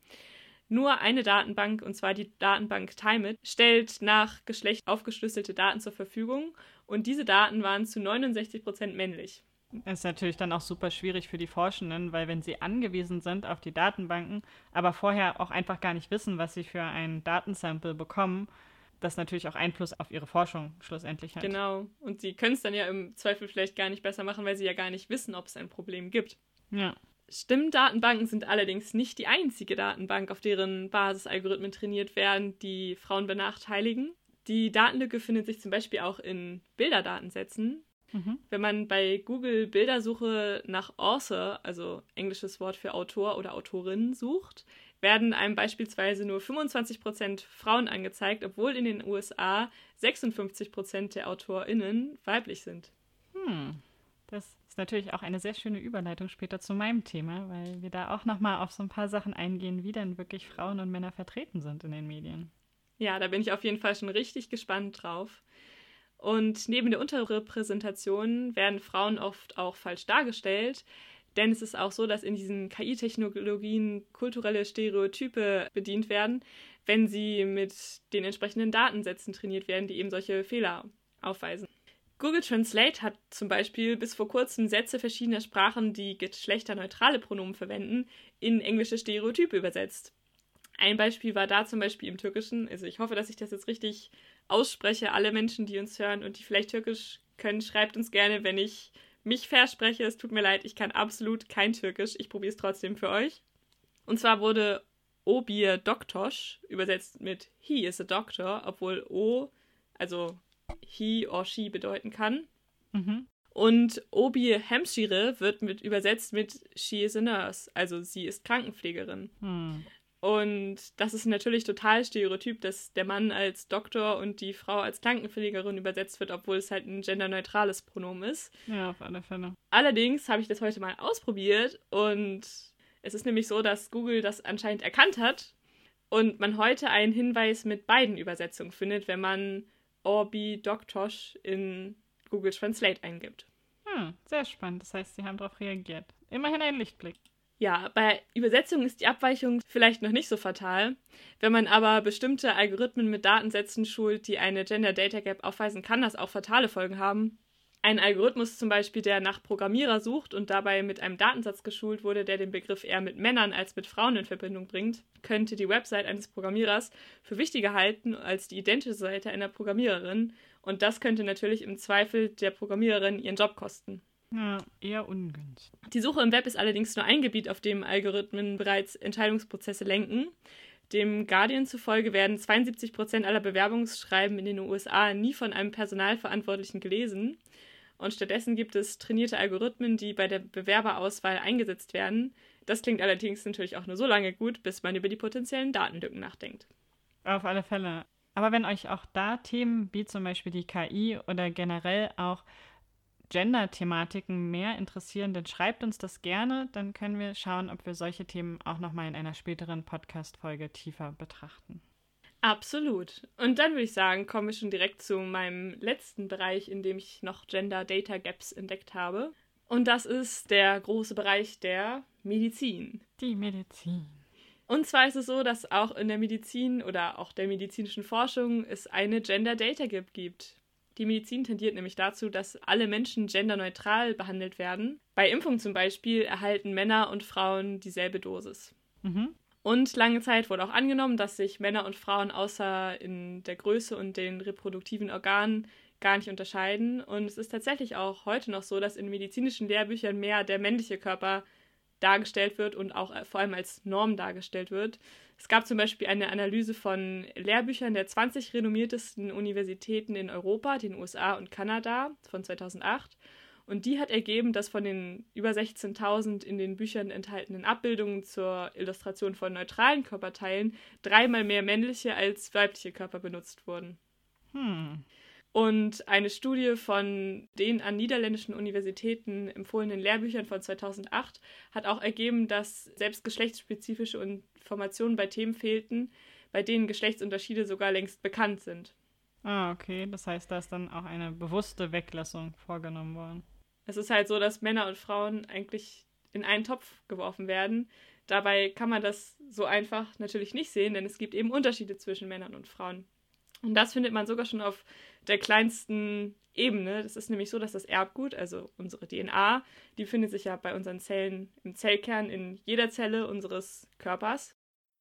Nur eine Datenbank, und zwar die Datenbank TimeIt, stellt nach Geschlecht aufgeschlüsselte Daten zur Verfügung. Und diese Daten waren zu 69 Prozent männlich. Das ist natürlich dann auch super schwierig für die Forschenden, weil wenn sie angewiesen sind auf die Datenbanken, aber vorher auch einfach gar nicht wissen, was sie für ein Datensample bekommen, das natürlich auch Einfluss auf ihre Forschung schlussendlich hat. Genau. Und sie können es dann ja im Zweifel vielleicht gar nicht besser machen, weil sie ja gar nicht wissen, ob es ein Problem gibt. Ja. Stimmdatenbanken sind allerdings nicht die einzige Datenbank, auf deren Basis Algorithmen trainiert werden, die Frauen benachteiligen. Die Datenlücke findet sich zum Beispiel auch in Bilderdatensätzen. Mhm. Wenn man bei Google Bildersuche nach Author, also englisches Wort für Autor oder Autorin, sucht, werden einem beispielsweise nur 25% Frauen angezeigt, obwohl in den USA 56% der AutorInnen weiblich sind. Hm. Das ist natürlich auch eine sehr schöne Überleitung später zu meinem Thema, weil wir da auch nochmal auf so ein paar Sachen eingehen, wie denn wirklich Frauen und Männer vertreten sind in den Medien. Ja, da bin ich auf jeden Fall schon richtig gespannt drauf. Und neben der Unterrepräsentation werden Frauen oft auch falsch dargestellt. Denn es ist auch so, dass in diesen KI-Technologien kulturelle Stereotype bedient werden, wenn sie mit den entsprechenden Datensätzen trainiert werden, die eben solche Fehler aufweisen. Google Translate hat zum Beispiel bis vor kurzem Sätze verschiedener Sprachen, die geschlechterneutrale Pronomen verwenden, in englische Stereotype übersetzt. Ein Beispiel war da zum Beispiel im Türkischen. Also ich hoffe, dass ich das jetzt richtig ausspreche. Alle Menschen, die uns hören und die vielleicht Türkisch können, schreibt uns gerne, wenn ich mich verspreche. Es tut mir leid, ich kann absolut kein Türkisch. Ich probiere es trotzdem für euch. Und zwar wurde Obir Doktosch übersetzt mit He is a Doctor, obwohl O, also he or she bedeuten kann. Mhm. Und Obi Hampshire wird mit übersetzt mit She is a nurse, also sie ist Krankenpflegerin. Hm. Und das ist natürlich total stereotyp, dass der Mann als Doktor und die Frau als Krankenpflegerin übersetzt wird, obwohl es halt ein genderneutrales Pronomen ist. Ja, auf alle Fälle. Allerdings habe ich das heute mal ausprobiert und es ist nämlich so, dass Google das anscheinend erkannt hat und man heute einen Hinweis mit beiden Übersetzungen findet, wenn man Orbi Doktosh in Google Translate eingibt. Hm, sehr spannend. Das heißt, sie haben darauf reagiert. Immerhin ein Lichtblick. Ja, bei Übersetzung ist die Abweichung vielleicht noch nicht so fatal. Wenn man aber bestimmte Algorithmen mit Datensätzen schult, die eine Gender Data Gap aufweisen, kann das auch fatale Folgen haben. Ein Algorithmus zum Beispiel, der nach Programmierer sucht und dabei mit einem Datensatz geschult wurde, der den Begriff eher mit Männern als mit Frauen in Verbindung bringt, könnte die Website eines Programmierers für wichtiger halten als die identische Seite einer Programmiererin. Und das könnte natürlich im Zweifel der Programmiererin ihren Job kosten. Ja, eher ungünstig. Die Suche im Web ist allerdings nur ein Gebiet, auf dem Algorithmen bereits Entscheidungsprozesse lenken. Dem Guardian zufolge werden 72 Prozent aller Bewerbungsschreiben in den USA nie von einem Personalverantwortlichen gelesen. Und stattdessen gibt es trainierte Algorithmen, die bei der Bewerberauswahl eingesetzt werden. Das klingt allerdings natürlich auch nur so lange gut, bis man über die potenziellen Datenlücken nachdenkt. Auf alle Fälle. Aber wenn euch auch da Themen wie zum Beispiel die KI oder generell auch Gender-Thematiken mehr interessieren, dann schreibt uns das gerne. Dann können wir schauen, ob wir solche Themen auch nochmal in einer späteren Podcast-Folge tiefer betrachten. Absolut. Und dann würde ich sagen, kommen wir schon direkt zu meinem letzten Bereich, in dem ich noch Gender Data Gaps entdeckt habe. Und das ist der große Bereich der Medizin. Die Medizin. Und zwar ist es so, dass auch in der Medizin oder auch der medizinischen Forschung es eine Gender Data Gap gibt. Die Medizin tendiert nämlich dazu, dass alle Menschen genderneutral behandelt werden. Bei Impfung zum Beispiel erhalten Männer und Frauen dieselbe Dosis. Mhm. Und lange Zeit wurde auch angenommen, dass sich Männer und Frauen außer in der Größe und den reproduktiven Organen gar nicht unterscheiden. Und es ist tatsächlich auch heute noch so, dass in medizinischen Lehrbüchern mehr der männliche Körper dargestellt wird und auch äh, vor allem als Norm dargestellt wird. Es gab zum Beispiel eine Analyse von Lehrbüchern der 20 renommiertesten Universitäten in Europa, den USA und Kanada von 2008. Und die hat ergeben, dass von den über 16.000 in den Büchern enthaltenen Abbildungen zur Illustration von neutralen Körperteilen dreimal mehr männliche als weibliche Körper benutzt wurden. Hm. Und eine Studie von den an niederländischen Universitäten empfohlenen Lehrbüchern von 2008 hat auch ergeben, dass selbst geschlechtsspezifische Informationen bei Themen fehlten, bei denen Geschlechtsunterschiede sogar längst bekannt sind. Ah, okay. Das heißt, da ist dann auch eine bewusste Weglassung vorgenommen worden. Es ist halt so, dass Männer und Frauen eigentlich in einen Topf geworfen werden. Dabei kann man das so einfach natürlich nicht sehen, denn es gibt eben Unterschiede zwischen Männern und Frauen. Und das findet man sogar schon auf der kleinsten Ebene. Das ist nämlich so, dass das Erbgut, also unsere DNA, die befindet sich ja bei unseren Zellen im Zellkern in jeder Zelle unseres Körpers.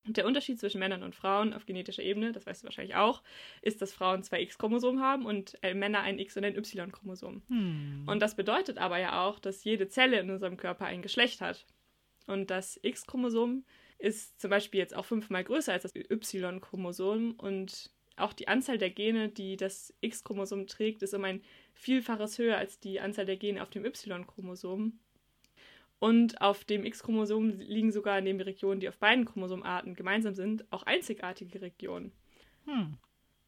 Und der Unterschied zwischen Männern und Frauen auf genetischer Ebene, das weißt du wahrscheinlich auch, ist, dass Frauen zwei X-Chromosomen haben und äh, Männer ein X- und ein Y-Chromosom. Hm. Und das bedeutet aber ja auch, dass jede Zelle in unserem Körper ein Geschlecht hat. Und das X-Chromosom ist zum Beispiel jetzt auch fünfmal größer als das Y-Chromosom und auch die Anzahl der Gene, die das X-Chromosom trägt, ist um ein Vielfaches höher als die Anzahl der Gene auf dem Y-Chromosom. Und auf dem X-Chromosom liegen sogar neben Regionen, die auf beiden Chromosomarten gemeinsam sind, auch einzigartige Regionen. Hm.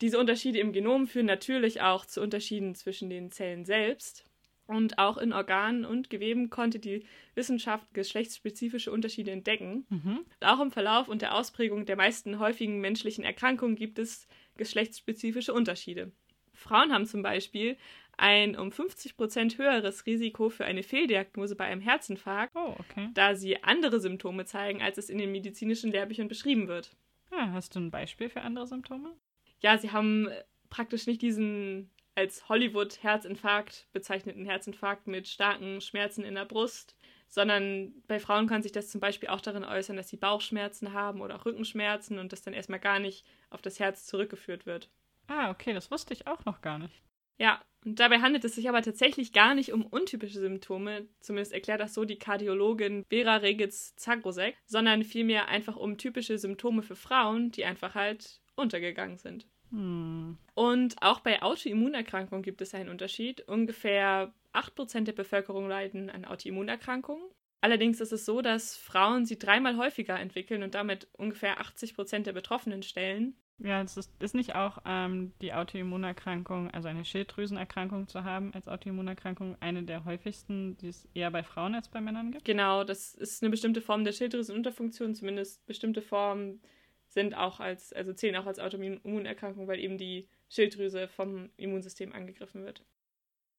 Diese Unterschiede im Genom führen natürlich auch zu Unterschieden zwischen den Zellen selbst. Und auch in Organen und Geweben konnte die Wissenschaft geschlechtsspezifische Unterschiede entdecken. Mhm. Auch im Verlauf und der Ausprägung der meisten häufigen menschlichen Erkrankungen gibt es geschlechtsspezifische Unterschiede. Frauen haben zum Beispiel ein um 50 Prozent höheres Risiko für eine Fehldiagnose bei einem Herzinfarkt, oh, okay. da sie andere Symptome zeigen, als es in den medizinischen Lehrbüchern beschrieben wird. Ja, hast du ein Beispiel für andere Symptome? Ja, sie haben praktisch nicht diesen als Hollywood-Herzinfarkt bezeichneten Herzinfarkt mit starken Schmerzen in der Brust, sondern bei Frauen kann sich das zum Beispiel auch darin äußern, dass sie Bauchschmerzen haben oder auch Rückenschmerzen und das dann erstmal gar nicht auf das Herz zurückgeführt wird. Ah, okay, das wusste ich auch noch gar nicht. Ja, und dabei handelt es sich aber tatsächlich gar nicht um untypische Symptome, zumindest erklärt das so die Kardiologin Vera Regitz-Zagrosek, sondern vielmehr einfach um typische Symptome für Frauen, die einfach halt untergegangen sind. Hm. Und auch bei Autoimmunerkrankungen gibt es einen Unterschied. Ungefähr 8% der Bevölkerung leiden an Autoimmunerkrankungen. Allerdings ist es so, dass Frauen sie dreimal häufiger entwickeln und damit ungefähr 80% der Betroffenen stellen. Ja, es ist, ist nicht auch ähm, die Autoimmunerkrankung, also eine Schilddrüsenerkrankung zu haben als Autoimmunerkrankung, eine der häufigsten, die es eher bei Frauen als bei Männern gibt? Genau, das ist eine bestimmte Form der Schilddrüsenunterfunktion, zumindest bestimmte Formen sind auch als, also zählen auch als Autoimmunerkrankung, weil eben die Schilddrüse vom Immunsystem angegriffen wird.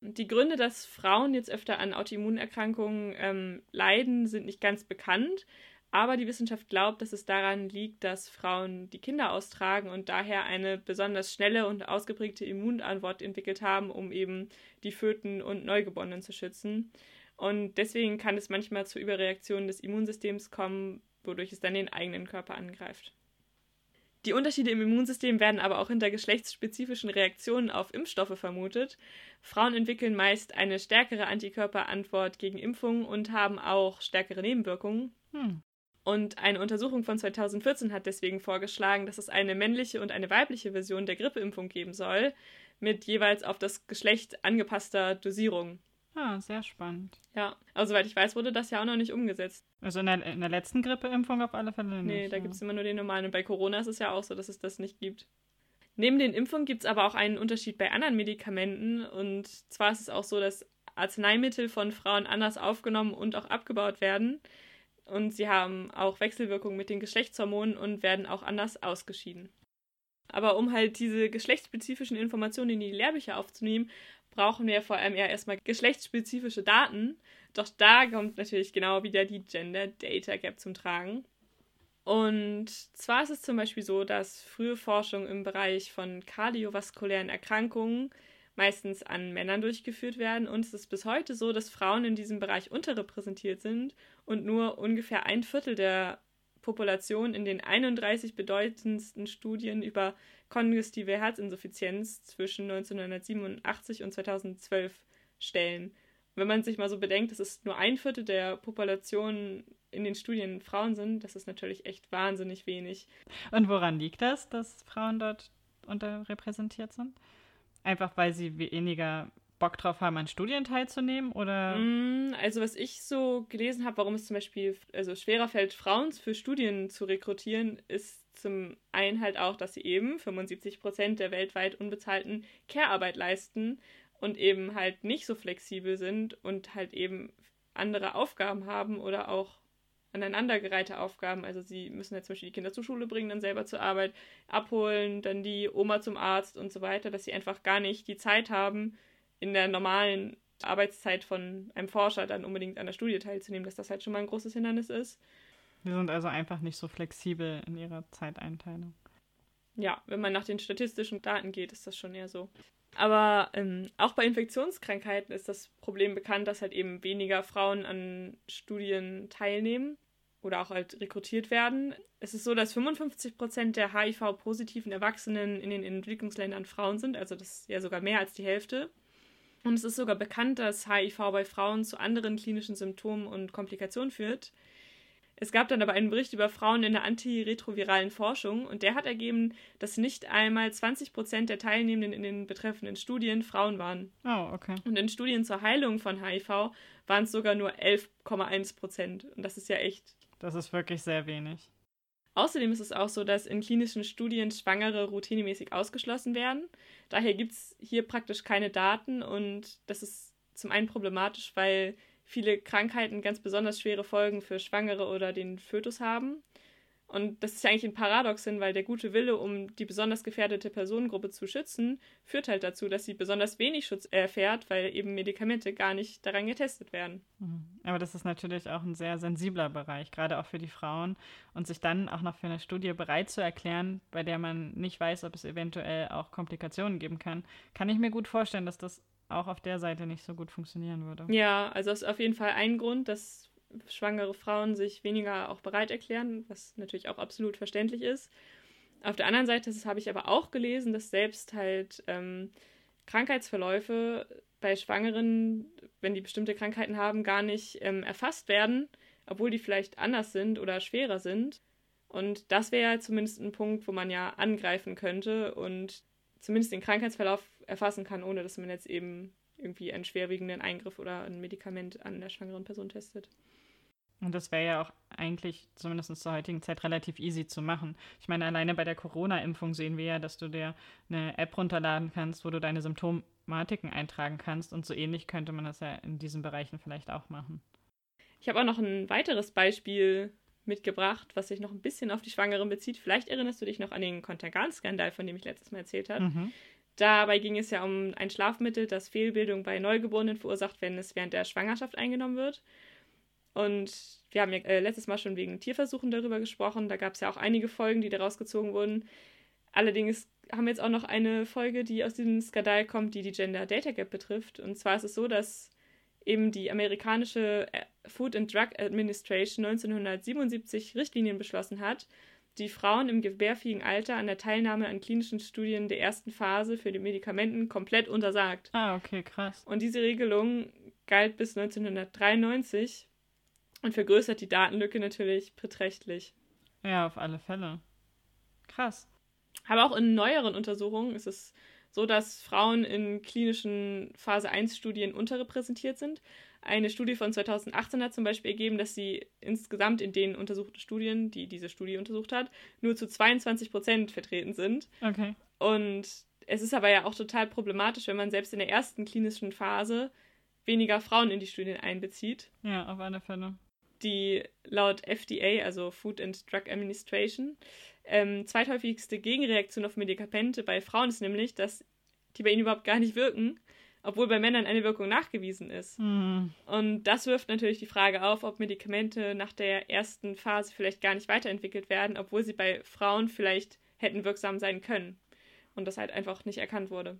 Die Gründe, dass Frauen jetzt öfter an Autoimmunerkrankungen ähm, leiden, sind nicht ganz bekannt. Aber die Wissenschaft glaubt, dass es daran liegt, dass Frauen die Kinder austragen und daher eine besonders schnelle und ausgeprägte Immunantwort entwickelt haben, um eben die Föten und Neugeborenen zu schützen. Und deswegen kann es manchmal zu Überreaktionen des Immunsystems kommen, wodurch es dann den eigenen Körper angreift. Die Unterschiede im Immunsystem werden aber auch hinter geschlechtsspezifischen Reaktionen auf Impfstoffe vermutet. Frauen entwickeln meist eine stärkere Antikörperantwort gegen Impfungen und haben auch stärkere Nebenwirkungen. Hm. Und eine Untersuchung von 2014 hat deswegen vorgeschlagen, dass es eine männliche und eine weibliche Version der Grippeimpfung geben soll, mit jeweils auf das Geschlecht angepasster Dosierung. Ah, sehr spannend. Ja, also soweit ich weiß, wurde das ja auch noch nicht umgesetzt. Also in der, in der letzten Grippeimpfung auf alle Fälle nicht. Nee, da ja. gibt es immer nur den normalen. Und bei Corona ist es ja auch so, dass es das nicht gibt. Neben den Impfungen gibt es aber auch einen Unterschied bei anderen Medikamenten. Und zwar ist es auch so, dass Arzneimittel von Frauen anders aufgenommen und auch abgebaut werden. Und sie haben auch Wechselwirkungen mit den Geschlechtshormonen und werden auch anders ausgeschieden. Aber um halt diese geschlechtsspezifischen Informationen in die Lehrbücher aufzunehmen, brauchen wir vor allem ja erstmal geschlechtsspezifische Daten. Doch da kommt natürlich genau wieder die Gender Data Gap zum Tragen. Und zwar ist es zum Beispiel so, dass frühe Forschung im Bereich von kardiovaskulären Erkrankungen meistens an Männern durchgeführt werden. Und es ist bis heute so, dass Frauen in diesem Bereich unterrepräsentiert sind und nur ungefähr ein Viertel der Population in den 31 bedeutendsten Studien über kongestive Herzinsuffizienz zwischen 1987 und 2012 stellen. Wenn man sich mal so bedenkt, dass es nur ein Viertel der Population in den Studien Frauen sind, das ist natürlich echt wahnsinnig wenig. Und woran liegt das, dass Frauen dort unterrepräsentiert sind? Einfach weil sie weniger Bock drauf haben, an Studien teilzunehmen? Oder? Mm, also, was ich so gelesen habe, warum es zum Beispiel also schwerer fällt, Frauen für Studien zu rekrutieren, ist zum einen halt auch, dass sie eben 75 Prozent der weltweit unbezahlten Care-Arbeit leisten und eben halt nicht so flexibel sind und halt eben andere Aufgaben haben oder auch aneinandergereihte Aufgaben. Also sie müssen jetzt zum Beispiel die Kinder zur Schule bringen, dann selber zur Arbeit abholen, dann die Oma zum Arzt und so weiter, dass sie einfach gar nicht die Zeit haben, in der normalen Arbeitszeit von einem Forscher dann unbedingt an der Studie teilzunehmen, dass das halt schon mal ein großes Hindernis ist. Die sind also einfach nicht so flexibel in ihrer Zeiteinteilung. Ja, wenn man nach den statistischen Daten geht, ist das schon eher so. Aber ähm, auch bei Infektionskrankheiten ist das Problem bekannt, dass halt eben weniger Frauen an Studien teilnehmen oder auch halt rekrutiert werden. Es ist so, dass 55 Prozent der HIV-positiven Erwachsenen in den Entwicklungsländern Frauen sind, also das ist ja sogar mehr als die Hälfte. Und es ist sogar bekannt, dass HIV bei Frauen zu anderen klinischen Symptomen und Komplikationen führt. Es gab dann aber einen Bericht über Frauen in der antiretroviralen Forschung und der hat ergeben, dass nicht einmal 20 Prozent der Teilnehmenden in den betreffenden Studien Frauen waren. Oh, okay. Und in Studien zur Heilung von HIV waren es sogar nur 11,1 Prozent. Und das ist ja echt. Das ist wirklich sehr wenig. Außerdem ist es auch so, dass in klinischen Studien Schwangere routinemäßig ausgeschlossen werden. Daher gibt es hier praktisch keine Daten und das ist zum einen problematisch, weil viele Krankheiten ganz besonders schwere Folgen für Schwangere oder den Fötus haben. Und das ist ja eigentlich ein Paradoxon, weil der gute Wille, um die besonders gefährdete Personengruppe zu schützen, führt halt dazu, dass sie besonders wenig Schutz erfährt, weil eben Medikamente gar nicht daran getestet werden. Mhm. Aber das ist natürlich auch ein sehr sensibler Bereich, gerade auch für die Frauen. Und sich dann auch noch für eine Studie bereit zu erklären, bei der man nicht weiß, ob es eventuell auch Komplikationen geben kann, kann ich mir gut vorstellen, dass das auch auf der Seite nicht so gut funktionieren würde. Ja, also ist auf jeden Fall ein Grund, dass schwangere Frauen sich weniger auch bereit erklären, was natürlich auch absolut verständlich ist. Auf der anderen Seite, habe ich aber auch gelesen, dass selbst halt ähm, Krankheitsverläufe bei Schwangeren, wenn die bestimmte Krankheiten haben, gar nicht ähm, erfasst werden, obwohl die vielleicht anders sind oder schwerer sind. Und das wäre zumindest ein Punkt, wo man ja angreifen könnte und zumindest den Krankheitsverlauf erfassen kann, ohne dass man jetzt eben irgendwie einen schwerwiegenden Eingriff oder ein Medikament an der schwangeren Person testet. Und das wäre ja auch eigentlich, zumindest zur heutigen Zeit, relativ easy zu machen. Ich meine, alleine bei der Corona-Impfung sehen wir ja, dass du dir eine App runterladen kannst, wo du deine Symptomatiken eintragen kannst. Und so ähnlich könnte man das ja in diesen Bereichen vielleicht auch machen. Ich habe auch noch ein weiteres Beispiel mitgebracht, was sich noch ein bisschen auf die Schwangeren bezieht. Vielleicht erinnerst du dich noch an den Kontergan-Skandal, von dem ich letztes Mal erzählt habe. Mhm. Dabei ging es ja um ein Schlafmittel, das Fehlbildung bei Neugeborenen verursacht, wenn es während der Schwangerschaft eingenommen wird. Und wir haben ja äh, letztes Mal schon wegen Tierversuchen darüber gesprochen. Da gab es ja auch einige Folgen, die daraus gezogen wurden. Allerdings haben wir jetzt auch noch eine Folge, die aus diesem Skandal kommt, die die Gender Data Gap betrifft. Und zwar ist es so, dass eben die amerikanische äh, Food and Drug Administration 1977 Richtlinien beschlossen hat, die Frauen im gebärfähigen Alter an der Teilnahme an klinischen Studien der ersten Phase für die Medikamenten komplett untersagt. Ah, okay, krass. Und diese Regelung galt bis 1993 und vergrößert die Datenlücke natürlich beträchtlich. Ja, auf alle Fälle. Krass. Aber auch in neueren Untersuchungen ist es so, dass Frauen in klinischen Phase 1 Studien unterrepräsentiert sind. Eine Studie von 2018 hat zum Beispiel ergeben, dass sie insgesamt in den untersuchten Studien, die diese Studie untersucht hat, nur zu 22 Prozent vertreten sind. Okay. Und es ist aber ja auch total problematisch, wenn man selbst in der ersten klinischen Phase weniger Frauen in die Studien einbezieht. Ja, auf alle Fälle die laut FDA, also Food and Drug Administration, ähm, zweithäufigste Gegenreaktion auf Medikamente bei Frauen ist nämlich, dass die bei ihnen überhaupt gar nicht wirken, obwohl bei Männern eine Wirkung nachgewiesen ist. Mhm. Und das wirft natürlich die Frage auf, ob Medikamente nach der ersten Phase vielleicht gar nicht weiterentwickelt werden, obwohl sie bei Frauen vielleicht hätten wirksam sein können und das halt einfach nicht erkannt wurde.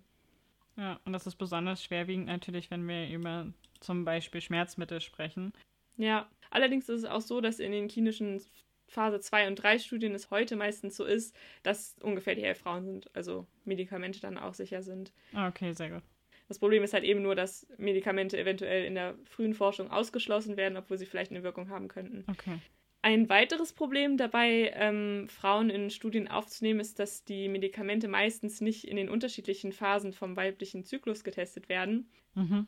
Ja, und das ist besonders schwerwiegend natürlich, wenn wir über zum Beispiel Schmerzmittel sprechen. Ja, Allerdings ist es auch so, dass in den klinischen Phase 2 und 3 Studien es heute meistens so ist, dass ungefähr die Hälfte Frauen sind, also Medikamente dann auch sicher sind. Ah, okay, sehr gut. Das Problem ist halt eben nur, dass Medikamente eventuell in der frühen Forschung ausgeschlossen werden, obwohl sie vielleicht eine Wirkung haben könnten. Okay. Ein weiteres Problem dabei, ähm, Frauen in Studien aufzunehmen, ist, dass die Medikamente meistens nicht in den unterschiedlichen Phasen vom weiblichen Zyklus getestet werden. Mhm.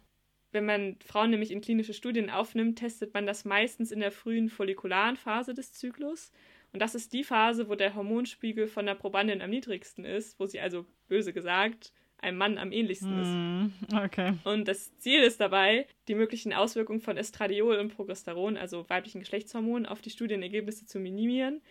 Wenn man Frauen nämlich in klinische Studien aufnimmt, testet man das meistens in der frühen follikularen Phase des Zyklus. Und das ist die Phase, wo der Hormonspiegel von der Probandin am niedrigsten ist, wo sie also, böse gesagt, einem Mann am ähnlichsten ist. Mm, okay. Und das Ziel ist dabei, die möglichen Auswirkungen von Estradiol und Progesteron, also weiblichen Geschlechtshormonen, auf die Studienergebnisse zu minimieren.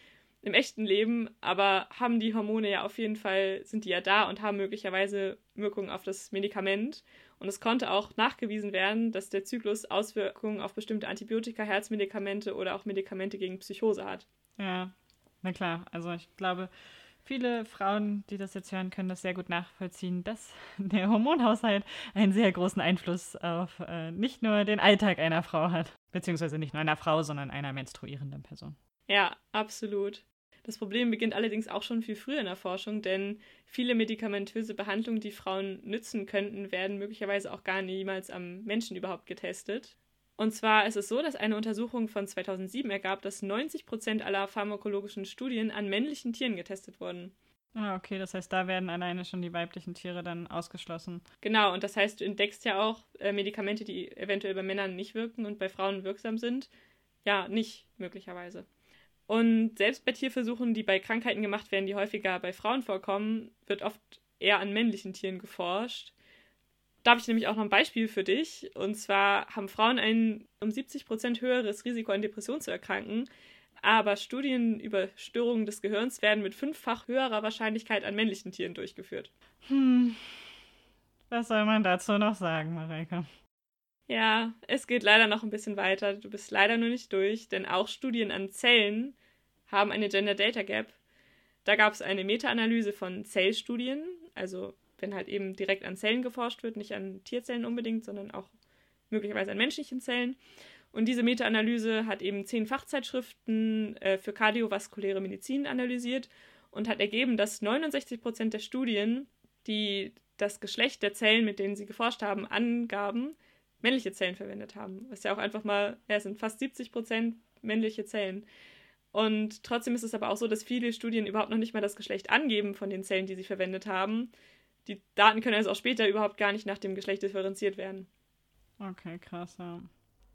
Im echten Leben aber haben die Hormone ja auf jeden Fall, sind die ja da und haben möglicherweise Wirkungen auf das Medikament. Und es konnte auch nachgewiesen werden, dass der Zyklus Auswirkungen auf bestimmte Antibiotika, Herzmedikamente oder auch Medikamente gegen Psychose hat. Ja, na klar. Also ich glaube, viele Frauen, die das jetzt hören, können das sehr gut nachvollziehen, dass der Hormonhaushalt einen sehr großen Einfluss auf äh, nicht nur den Alltag einer Frau hat, beziehungsweise nicht nur einer Frau, sondern einer menstruierenden Person. Ja, absolut. Das Problem beginnt allerdings auch schon viel früher in der Forschung, denn viele medikamentöse Behandlungen, die Frauen nützen könnten, werden möglicherweise auch gar niemals am Menschen überhaupt getestet. Und zwar ist es so, dass eine Untersuchung von 2007 ergab, dass 90 Prozent aller pharmakologischen Studien an männlichen Tieren getestet wurden. Ah, okay, das heißt, da werden alleine schon die weiblichen Tiere dann ausgeschlossen. Genau, und das heißt, du entdeckst ja auch äh, Medikamente, die eventuell bei Männern nicht wirken und bei Frauen wirksam sind. Ja, nicht möglicherweise. Und selbst bei Tierversuchen, die bei Krankheiten gemacht werden, die häufiger bei Frauen vorkommen, wird oft eher an männlichen Tieren geforscht. Da habe ich nämlich auch noch ein Beispiel für dich. Und zwar haben Frauen ein um 70 Prozent höheres Risiko an Depressionen zu erkranken. Aber Studien über Störungen des Gehirns werden mit fünffach höherer Wahrscheinlichkeit an männlichen Tieren durchgeführt. Hm. Was soll man dazu noch sagen, Mareike? Ja, es geht leider noch ein bisschen weiter. Du bist leider nur nicht durch, denn auch Studien an Zellen haben eine Gender Data Gap. Da gab es eine Meta-Analyse von Zellstudien, also wenn halt eben direkt an Zellen geforscht wird, nicht an Tierzellen unbedingt, sondern auch möglicherweise an menschlichen Zellen. Und diese Meta-Analyse hat eben zehn Fachzeitschriften äh, für kardiovaskuläre Medizin analysiert und hat ergeben, dass 69 Prozent der Studien, die das Geschlecht der Zellen, mit denen sie geforscht haben, angaben, männliche Zellen verwendet haben. Was ja auch einfach mal, ja, es sind fast 70 Prozent männliche Zellen. Und trotzdem ist es aber auch so, dass viele Studien überhaupt noch nicht mal das Geschlecht angeben von den Zellen, die sie verwendet haben. die Daten können also auch später überhaupt gar nicht nach dem Geschlecht differenziert werden. Okay, krass, ja.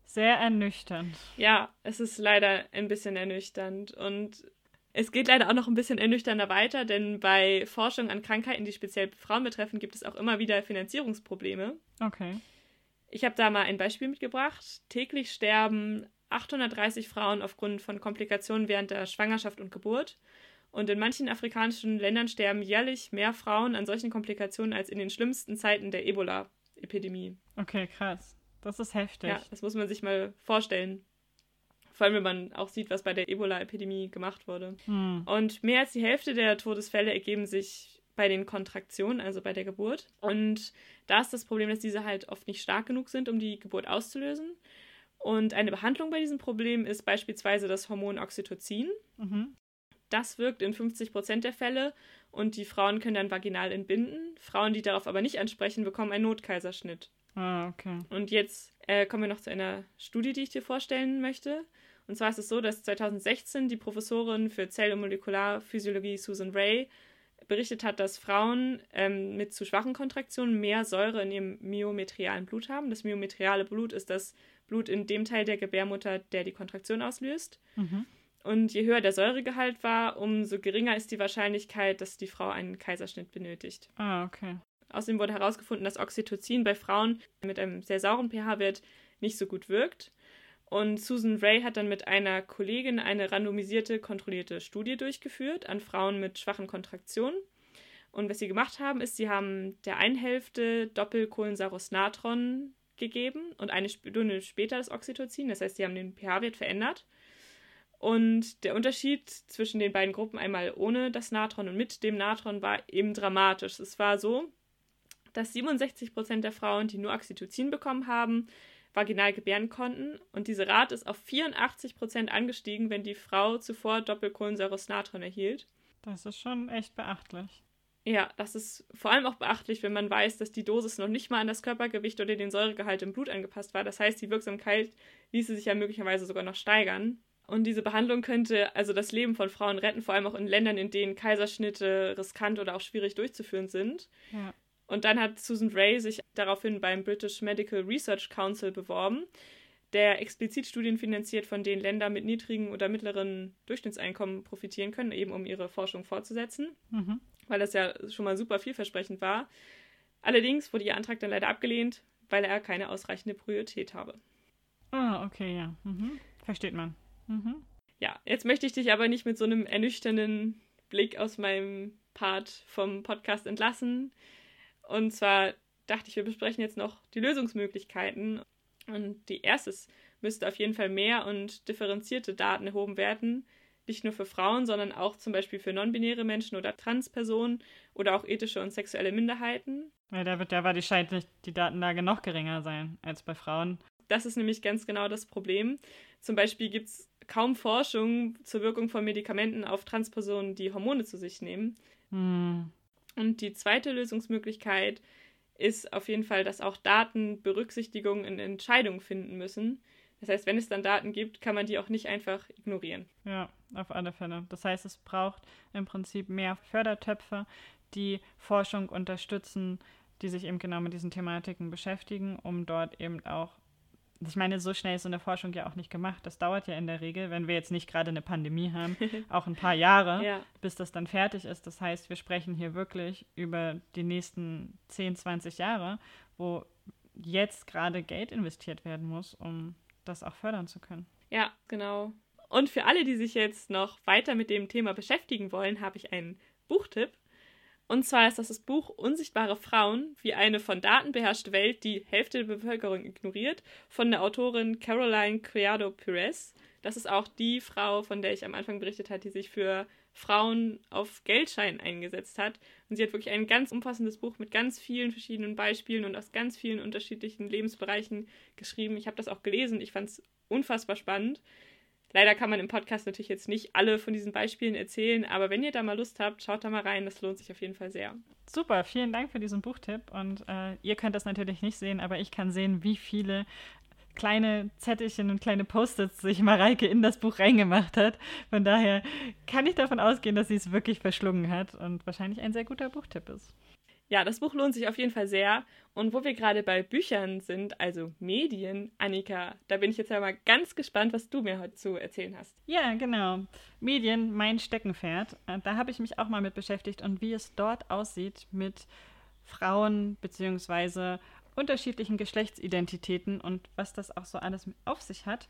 Sehr ernüchternd. Ja, es ist leider ein bisschen ernüchternd. Und es geht leider auch noch ein bisschen ernüchternder weiter, denn bei Forschung an Krankheiten, die speziell Frauen betreffen, gibt es auch immer wieder Finanzierungsprobleme. Okay. Ich habe da mal ein Beispiel mitgebracht. Täglich sterben 830 Frauen aufgrund von Komplikationen während der Schwangerschaft und Geburt. Und in manchen afrikanischen Ländern sterben jährlich mehr Frauen an solchen Komplikationen als in den schlimmsten Zeiten der Ebola-Epidemie. Okay, krass. Das ist heftig. Ja, das muss man sich mal vorstellen. Vor allem, wenn man auch sieht, was bei der Ebola-Epidemie gemacht wurde. Hm. Und mehr als die Hälfte der Todesfälle ergeben sich bei den Kontraktionen, also bei der Geburt. Und da ist das Problem, dass diese halt oft nicht stark genug sind, um die Geburt auszulösen. Und eine Behandlung bei diesem Problem ist beispielsweise das Hormon Oxytocin. Mhm. Das wirkt in 50 Prozent der Fälle und die Frauen können dann vaginal entbinden. Frauen, die darauf aber nicht ansprechen, bekommen einen Notkaiserschnitt. Ah, okay. Und jetzt äh, kommen wir noch zu einer Studie, die ich dir vorstellen möchte. Und zwar ist es so, dass 2016 die Professorin für Zell- und Molekularphysiologie Susan Ray berichtet hat, dass Frauen ähm, mit zu schwachen Kontraktionen mehr Säure in ihrem myometrialen Blut haben. Das myometriale Blut ist das Blut in dem Teil der Gebärmutter, der die Kontraktion auslöst. Mhm. Und je höher der Säuregehalt war, umso geringer ist die Wahrscheinlichkeit, dass die Frau einen Kaiserschnitt benötigt. Ah, okay. Außerdem wurde herausgefunden, dass Oxytocin bei Frauen mit einem sehr sauren pH-Wert nicht so gut wirkt. Und Susan Ray hat dann mit einer Kollegin eine randomisierte, kontrollierte Studie durchgeführt an Frauen mit schwachen Kontraktionen. Und was sie gemacht haben, ist, sie haben der einen Hälfte Doppelkohlensaurosnatron gegeben und eine Stunde später das Oxytocin. Das heißt, sie haben den pH-Wert verändert. Und der Unterschied zwischen den beiden Gruppen, einmal ohne das Natron und mit dem Natron, war eben dramatisch. Es war so, dass 67 Prozent der Frauen, die nur Oxytocin bekommen haben, vaginal gebären konnten. Und diese Rate ist auf 84 Prozent angestiegen, wenn die Frau zuvor Doppelkohlensäuresnatron erhielt. Das ist schon echt beachtlich. Ja, das ist vor allem auch beachtlich, wenn man weiß, dass die Dosis noch nicht mal an das Körpergewicht oder den Säuregehalt im Blut angepasst war. Das heißt, die Wirksamkeit ließe sich ja möglicherweise sogar noch steigern. Und diese Behandlung könnte also das Leben von Frauen retten, vor allem auch in Ländern, in denen Kaiserschnitte riskant oder auch schwierig durchzuführen sind. Ja. Und dann hat Susan Ray sich daraufhin beim British Medical Research Council beworben, der explizit Studien finanziert, von denen Länder mit niedrigen oder mittleren Durchschnittseinkommen profitieren können, eben um ihre Forschung fortzusetzen, Mhm. Weil das ja schon mal super vielversprechend war. Allerdings wurde ihr Antrag dann leider abgelehnt, weil er keine ausreichende Priorität habe. Ah, okay, ja. Mhm. Versteht man. Mhm. Ja, jetzt möchte ich dich aber nicht mit so einem ernüchternden Blick aus meinem Part vom Podcast entlassen. Und zwar dachte ich, wir besprechen jetzt noch die Lösungsmöglichkeiten. Und die erste müsste auf jeden Fall mehr und differenzierte Daten erhoben werden. Nicht nur für Frauen, sondern auch zum Beispiel für non-binäre Menschen oder Transpersonen oder auch ethische und sexuelle Minderheiten. Ja, da wird, die scheint die Datenlage noch geringer sein als bei Frauen. Das ist nämlich ganz genau das Problem. Zum Beispiel gibt es kaum Forschung zur Wirkung von Medikamenten auf Transpersonen, die Hormone zu sich nehmen. Hm. Und die zweite Lösungsmöglichkeit ist auf jeden Fall, dass auch Daten Berücksichtigung in Entscheidungen finden müssen. Das heißt, wenn es dann Daten gibt, kann man die auch nicht einfach ignorieren. Ja, auf alle Fälle. Das heißt, es braucht im Prinzip mehr Fördertöpfe, die Forschung unterstützen, die sich eben genau mit diesen Thematiken beschäftigen, um dort eben auch ich meine, so schnell ist so eine Forschung ja auch nicht gemacht. Das dauert ja in der Regel, wenn wir jetzt nicht gerade eine Pandemie haben, auch ein paar Jahre, Ja. bis das dann fertig ist. Das heißt, wir sprechen hier wirklich über die nächsten 10, 20 Jahre, wo jetzt gerade Geld investiert werden muss, um das auch fördern zu können. Ja, genau. Und für alle, die sich jetzt noch weiter mit dem Thema beschäftigen wollen, habe ich einen Buchtipp. Und zwar ist das das Buch Unsichtbare Frauen, wie eine von Daten beherrschte Welt die Hälfte der Bevölkerung ignoriert, von der Autorin Caroline Criado Perez. Das ist auch die Frau, von der ich am Anfang berichtet habe, die sich für Frauen auf Geldscheinen eingesetzt hat. Und sie hat wirklich ein ganz umfassendes Buch mit ganz vielen verschiedenen Beispielen und aus ganz vielen unterschiedlichen Lebensbereichen geschrieben. Ich habe das auch gelesen. Ich fand es unfassbar spannend. Leider kann man im Podcast natürlich jetzt nicht alle von diesen Beispielen erzählen, aber wenn ihr da mal Lust habt, schaut da mal rein. Das lohnt sich auf jeden Fall sehr. Super, vielen Dank für diesen Buchtipp. Und äh, ihr könnt das natürlich nicht sehen, aber ich kann sehen, wie viele kleine Zettelchen und kleine Post-its sich Mareike in das Buch reingemacht hat. Von daher kann ich davon ausgehen, dass sie es wirklich verschlungen hat und wahrscheinlich ein sehr guter Buchtipp ist. Ja, das Buch lohnt sich auf jeden Fall sehr. Und wo wir gerade bei Büchern sind, also Medien, Annika, da bin ich jetzt ja mal ganz gespannt, was du mir heute zu erzählen hast. Ja, genau. Medien, mein Steckenpferd. Äh, da habe ich mich auch mal mit beschäftigt und wie es dort aussieht mit Frauen bzw. unterschiedlichen Geschlechtsidentitäten und was das auch so alles auf sich hat.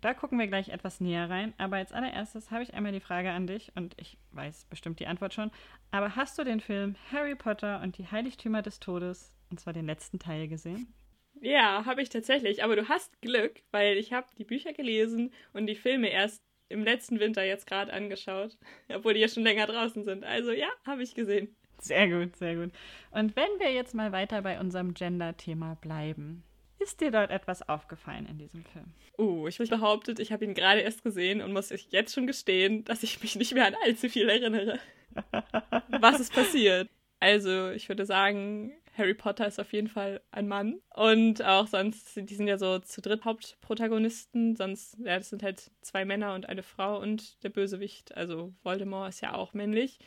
Da gucken wir gleich etwas näher rein. Aber als allererstes habe ich einmal die Frage an dich und ich weiß bestimmt die Antwort schon. Aber hast du den Film Harry Potter und die Heiligtümer des Todes, und zwar den letzten Teil, gesehen? Ja, habe ich tatsächlich. Aber du hast Glück, weil ich habe die Bücher gelesen und die Filme erst im letzten Winter jetzt gerade angeschaut, obwohl die ja schon länger draußen sind. Also ja, habe ich gesehen. Sehr gut, sehr gut. Und wenn wir jetzt mal weiter bei unserem Gender-Thema bleiben, ist dir dort etwas aufgefallen in diesem Film? Uh, ich habe behauptet, ich habe ihn gerade erst gesehen und muss jetzt schon gestehen, dass ich mich nicht mehr an allzu viel erinnere. Was ist passiert? Also, ich würde sagen, Harry Potter ist auf jeden Fall ein Mann. Und auch sonst, die sind ja so zu dritt Hauptprotagonisten. Sonst, ja, das sind halt zwei Männer und eine Frau und der Bösewicht. Also Voldemort ist ja auch männlich.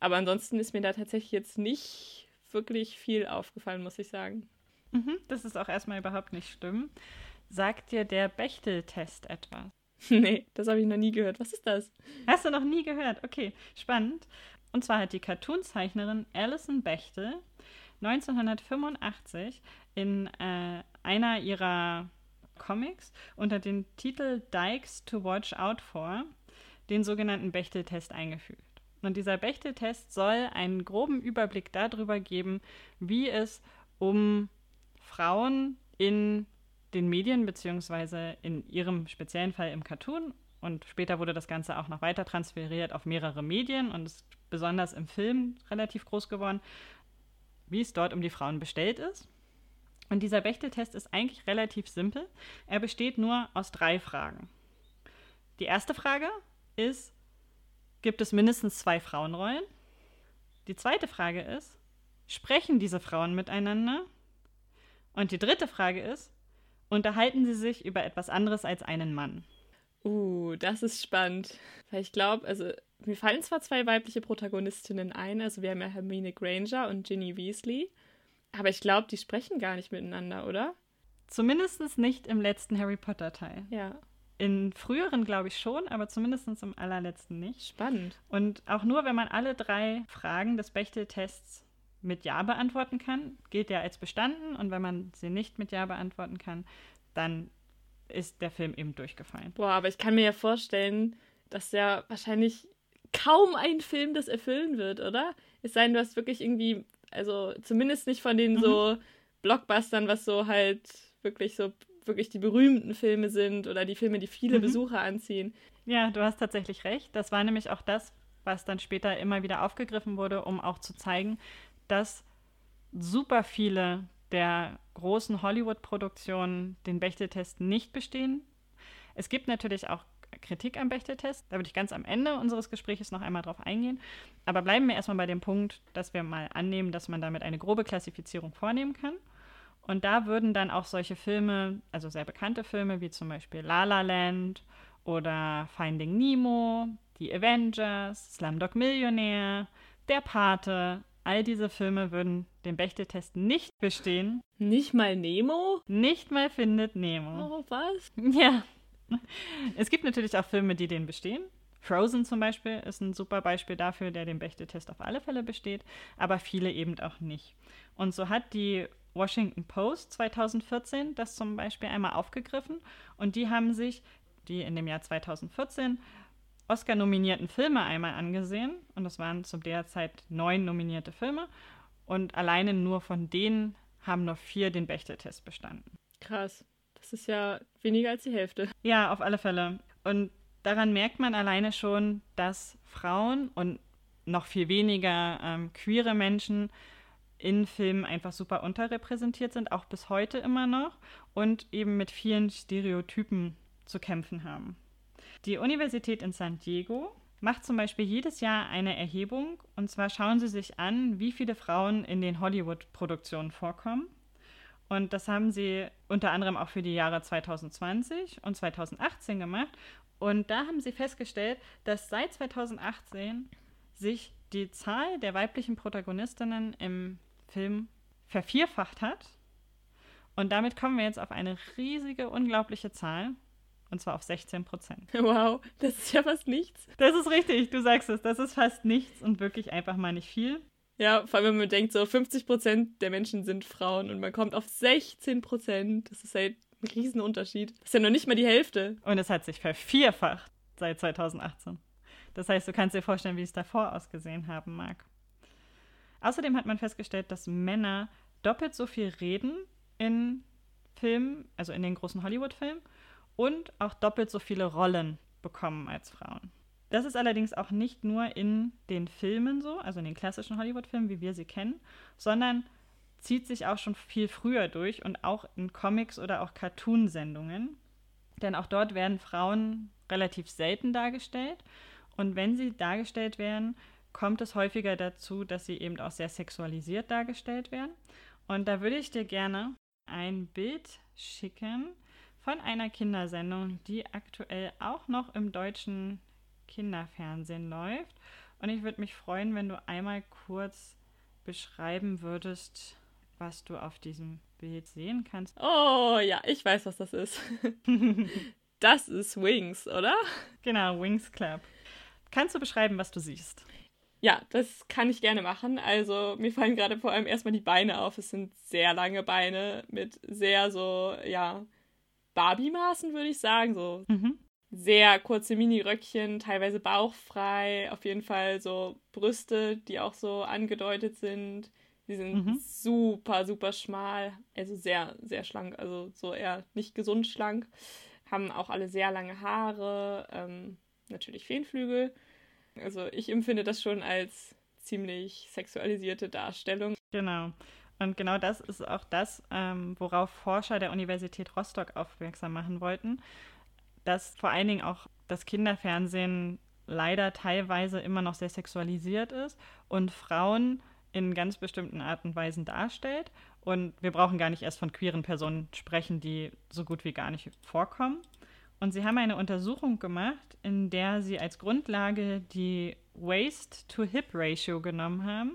Aber ansonsten ist mir da tatsächlich jetzt nicht wirklich viel aufgefallen, muss ich sagen. Mhm, das ist auch erstmal überhaupt nicht schlimm. Sagt dir der Bechtel-Test etwas? nee, das habe ich noch nie gehört. Was ist das? Hast du noch nie gehört? Okay, spannend. Und zwar hat die Cartoonzeichnerin Alison Bechtel 1985 in äh, einer ihrer Comics unter dem Titel Dykes to Watch Out For den sogenannten Bechtel-Test eingefügt. Und dieser Bechtel-Test soll einen groben Überblick darüber geben, wie es um Frauen in den Medien, beziehungsweise in ihrem speziellen Fall im Cartoon. Und später wurde das Ganze auch noch weiter transferiert auf mehrere Medien und ist besonders im Film relativ groß geworden, wie es dort um die Frauen bestellt ist. Und dieser Bechteltest ist eigentlich relativ simpel. Er besteht nur aus drei Fragen. Die erste Frage ist, gibt es mindestens zwei Frauenrollen? Die zweite Frage ist, sprechen diese Frauen miteinander? Und die dritte Frage ist, unterhalten sie sich über etwas anderes als einen Mann? Uh, das ist spannend. Weil ich glaube, also mir fallen zwar zwei weibliche Protagonistinnen ein, also wir haben ja Hermine Granger und Ginny Weasley, aber ich glaube, die sprechen gar nicht miteinander, oder? Zumindest nicht im letzten Harry Potter Teil. Ja. In früheren glaube ich schon, aber zumindest im allerletzten nicht. Spannend. Und auch nur, wenn man alle drei Fragen des Bechtel-Tests mit Ja beantworten kann, gilt ja als bestanden. Und wenn man sie nicht mit Ja beantworten kann, dann ist der Film eben durchgefallen. Boah, aber ich kann mir ja vorstellen, dass ja wahrscheinlich kaum ein Film das erfüllen wird, oder? Es sei denn, du hast wirklich irgendwie, also zumindest nicht von den mhm. so Blockbustern, was so halt wirklich so wirklich die berühmten Filme sind oder die Filme, die viele mhm. Besucher anziehen. Ja, du hast tatsächlich recht. Das war nämlich auch das, was dann später immer wieder aufgegriffen wurde, um auch zu zeigen, dass super viele der großen Hollywood-Produktionen den Bechteltest nicht bestehen. Es gibt natürlich auch Kritik am Bechteltest. Da würde ich ganz am Ende unseres Gesprächs noch einmal drauf eingehen. Aber bleiben wir erstmal bei dem Punkt, dass wir mal annehmen, dass man damit eine grobe Klassifizierung vornehmen kann. Und da würden dann auch solche Filme, also sehr bekannte Filme wie zum Beispiel La La Land oder Finding Nemo, Die Avengers, Slumdog Millionär, Der Pate, All diese Filme würden den Bechteltest nicht bestehen. Nicht mal Nemo? Nicht mal findet Nemo. Oh, was? Ja. Es gibt natürlich auch Filme, die den bestehen. Frozen zum Beispiel ist ein super Beispiel dafür, der den Bechteltest auf alle Fälle besteht, aber viele eben auch nicht. Und so hat die Washington Post 2014 das zum Beispiel einmal aufgegriffen und die haben sich, die in dem Jahr 2014 Oscar-nominierten Filme einmal angesehen. Und das waren zu der Zeit neun nominierte Filme. Und alleine nur von denen haben nur vier den Bechteltest bestanden. Krass. Das ist ja weniger als die Hälfte. Ja, auf alle Fälle. Und daran merkt man alleine schon, dass Frauen und noch viel weniger ähm, queere Menschen in Filmen einfach super unterrepräsentiert sind, auch bis heute immer noch, und eben mit vielen Stereotypen zu kämpfen haben. Die Universität in San Diego macht zum Beispiel jedes Jahr eine Erhebung und zwar schauen sie sich an, wie viele Frauen in den Hollywood-Produktionen vorkommen. Und das haben sie unter anderem auch für die Jahre 2020 und 2018 gemacht. Und da haben sie festgestellt, dass seit 2018 sich die Zahl der weiblichen Protagonistinnen im Film vervierfacht hat. Und damit kommen wir jetzt auf eine riesige, unglaubliche Zahl. Und zwar auf 16 Prozent. Wow, das ist ja fast nichts. Das ist richtig, du sagst es. Das ist fast nichts und wirklich einfach mal nicht viel. Ja, vor allem, wenn man denkt, so 50 Prozent der Menschen sind Frauen und man kommt auf 16 Prozent. Das ist halt ein Riesenunterschied. Das ist ja noch nicht mal die Hälfte. Und es hat sich vervierfacht seit 2018. Das heißt, du kannst dir vorstellen, wie es davor ausgesehen haben mag. Außerdem hat man festgestellt, dass Männer doppelt so viel reden in Filmen, also in den großen Hollywood-Filmen, und auch doppelt so viele Rollen bekommen als Frauen. Das ist allerdings auch nicht nur in den Filmen so, also in den klassischen Hollywood-Filmen, wie wir sie kennen, sondern zieht sich auch schon viel früher durch und auch in Comics oder auch Cartoon-Sendungen. Denn auch dort werden Frauen relativ selten dargestellt. Und wenn sie dargestellt werden, kommt es häufiger dazu, dass sie eben auch sehr sexualisiert dargestellt werden. Und da würde ich dir gerne ein Bild schicken von einer Kindersendung, die aktuell auch noch im deutschen Kinderfernsehen läuft. Und ich würde mich freuen, wenn du einmal kurz beschreiben würdest, was du auf diesem Bild sehen kannst. Oh ja, ich weiß, was das ist. das ist Wings, oder? Genau, Wings Club. Kannst du beschreiben, was du siehst? Ja, das kann ich gerne machen. Also mir fallen gerade vor allem erstmal die Beine auf. Es sind sehr lange Beine mit sehr so, ja, Barbie-Maßen, würde ich sagen. So mhm. sehr kurze Mini-Röckchen, teilweise bauchfrei, auf jeden Fall so Brüste, die auch so angedeutet sind. Die sind mhm. super, super schmal, also sehr, sehr schlank, also so eher nicht gesund schlank. Haben auch alle sehr lange Haare, ähm, natürlich Feenflügel. Also ich empfinde das schon als ziemlich sexualisierte Darstellung. Genau. Und genau das ist auch das, ähm, worauf Forscher der Universität Rostock aufmerksam machen wollten, dass vor allen Dingen auch das Kinderfernsehen leider teilweise immer noch sehr sexualisiert ist und Frauen in ganz bestimmten Arten und Weisen darstellt. Und wir brauchen gar nicht erst von queeren Personen sprechen, die so gut wie gar nicht vorkommen. Und sie haben eine Untersuchung gemacht, in der sie als Grundlage die Waist-to-Hip-Ratio genommen haben.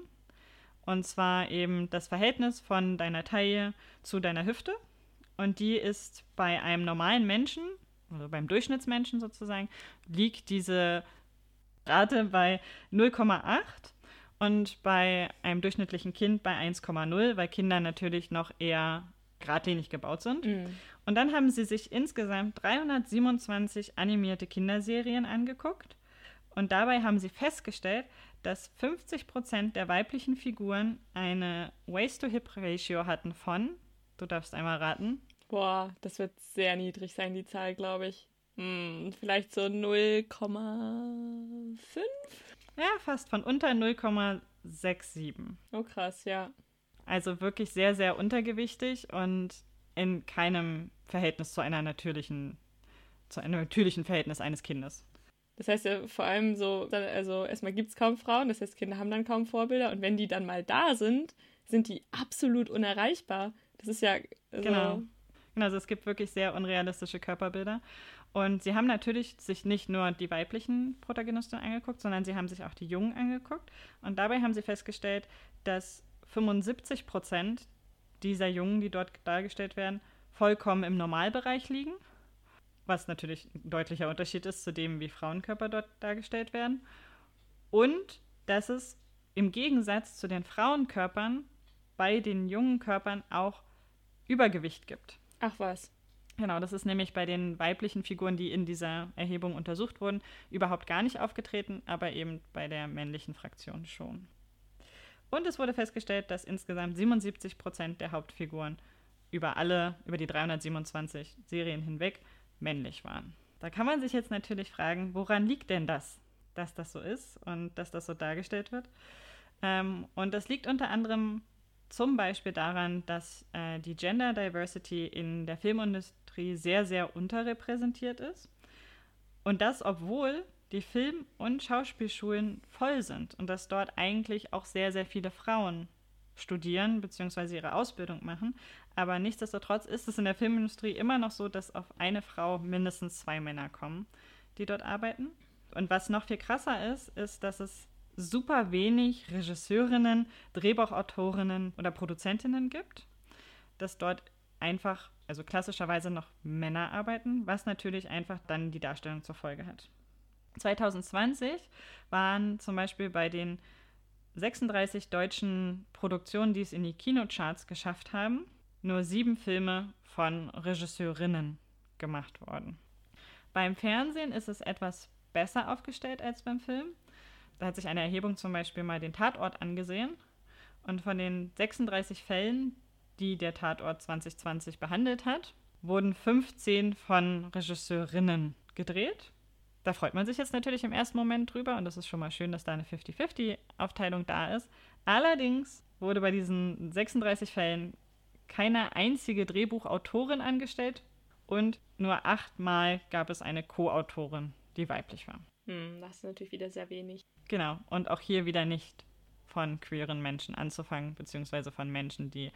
Und zwar eben das Verhältnis von deiner Taille zu deiner Hüfte. Und die ist bei einem normalen Menschen, also beim Durchschnittsmenschen sozusagen, liegt diese Rate bei 0,8 und bei einem durchschnittlichen Kind bei 1,0, weil Kinder natürlich noch eher geradlinig gebaut sind. Mhm. Und dann haben sie sich insgesamt 327 animierte Kinderserien angeguckt. Und dabei haben sie festgestellt, dass 50 Prozent der weiblichen Figuren eine Waist-to-Hip-Ratio hatten von, du darfst einmal raten. Boah, das wird sehr niedrig sein, die Zahl, glaube ich. Hm, vielleicht so 0,5? Ja, fast von unter 0,67. Oh, krass, ja. Also wirklich sehr, sehr untergewichtig und in keinem Verhältnis zu einer natürlichen, zu einem natürlichen Verhältnis eines Kindes. Das heißt ja vor allem so, also erstmal gibt es kaum Frauen, das heißt, Kinder haben dann kaum Vorbilder und wenn die dann mal da sind, sind die absolut unerreichbar. Das ist ja. Also genau. Genau, also es gibt wirklich sehr unrealistische Körperbilder. Und sie haben natürlich sich nicht nur die weiblichen Protagonisten angeguckt, sondern sie haben sich auch die Jungen angeguckt. Und dabei haben sie festgestellt, dass 75 Prozent dieser Jungen, die dort dargestellt werden, vollkommen im Normalbereich liegen was natürlich ein deutlicher Unterschied ist zu dem, wie Frauenkörper dort dargestellt werden. Und dass es im Gegensatz zu den Frauenkörpern bei den jungen Körpern auch Übergewicht gibt. Ach was. Genau, das ist nämlich bei den weiblichen Figuren, die in dieser Erhebung untersucht wurden, überhaupt gar nicht aufgetreten, aber eben bei der männlichen Fraktion schon. Und es wurde festgestellt, dass insgesamt 77 Prozent der Hauptfiguren über alle, über die 327 Serien hinweg männlich waren. Da kann man sich jetzt natürlich fragen, woran liegt denn das, dass das so ist und dass das so dargestellt wird? Ähm, und das liegt unter anderem zum Beispiel daran, dass äh, die Gender Diversity in der Filmindustrie sehr, sehr unterrepräsentiert ist. Und das, obwohl die Film- und Schauspielschulen voll sind und dass dort eigentlich auch sehr, sehr viele Frauen studieren bzw. ihre Ausbildung machen. Aber nichtsdestotrotz ist es in der Filmindustrie immer noch so, dass auf eine Frau mindestens zwei Männer kommen, die dort arbeiten. Und was noch viel krasser ist, ist, dass es super wenig Regisseurinnen, Drehbuchautorinnen oder Produzentinnen gibt, dass dort einfach, also klassischerweise noch Männer arbeiten, was natürlich einfach dann die Darstellung zur Folge hat. 2020 waren zum Beispiel bei den 36 deutschen Produktionen, die es in die Kinocharts geschafft haben, nur sieben Filme von Regisseurinnen gemacht worden. Beim Fernsehen ist es etwas besser aufgestellt als beim Film. Da hat sich eine Erhebung zum Beispiel mal den Tatort angesehen. Und von den 36 Fällen, die der Tatort 2020 behandelt hat, wurden 15 von Regisseurinnen gedreht. Da freut man sich jetzt natürlich im ersten Moment drüber und das ist schon mal schön, dass da eine 50-50-Aufteilung da ist. Allerdings wurde bei diesen 36 Fällen keine einzige Drehbuchautorin angestellt und nur achtmal gab es eine Co-Autorin, die weiblich war. Hm, das ist natürlich wieder sehr wenig. Genau, und auch hier wieder nicht von queeren Menschen anzufangen, beziehungsweise von Menschen, die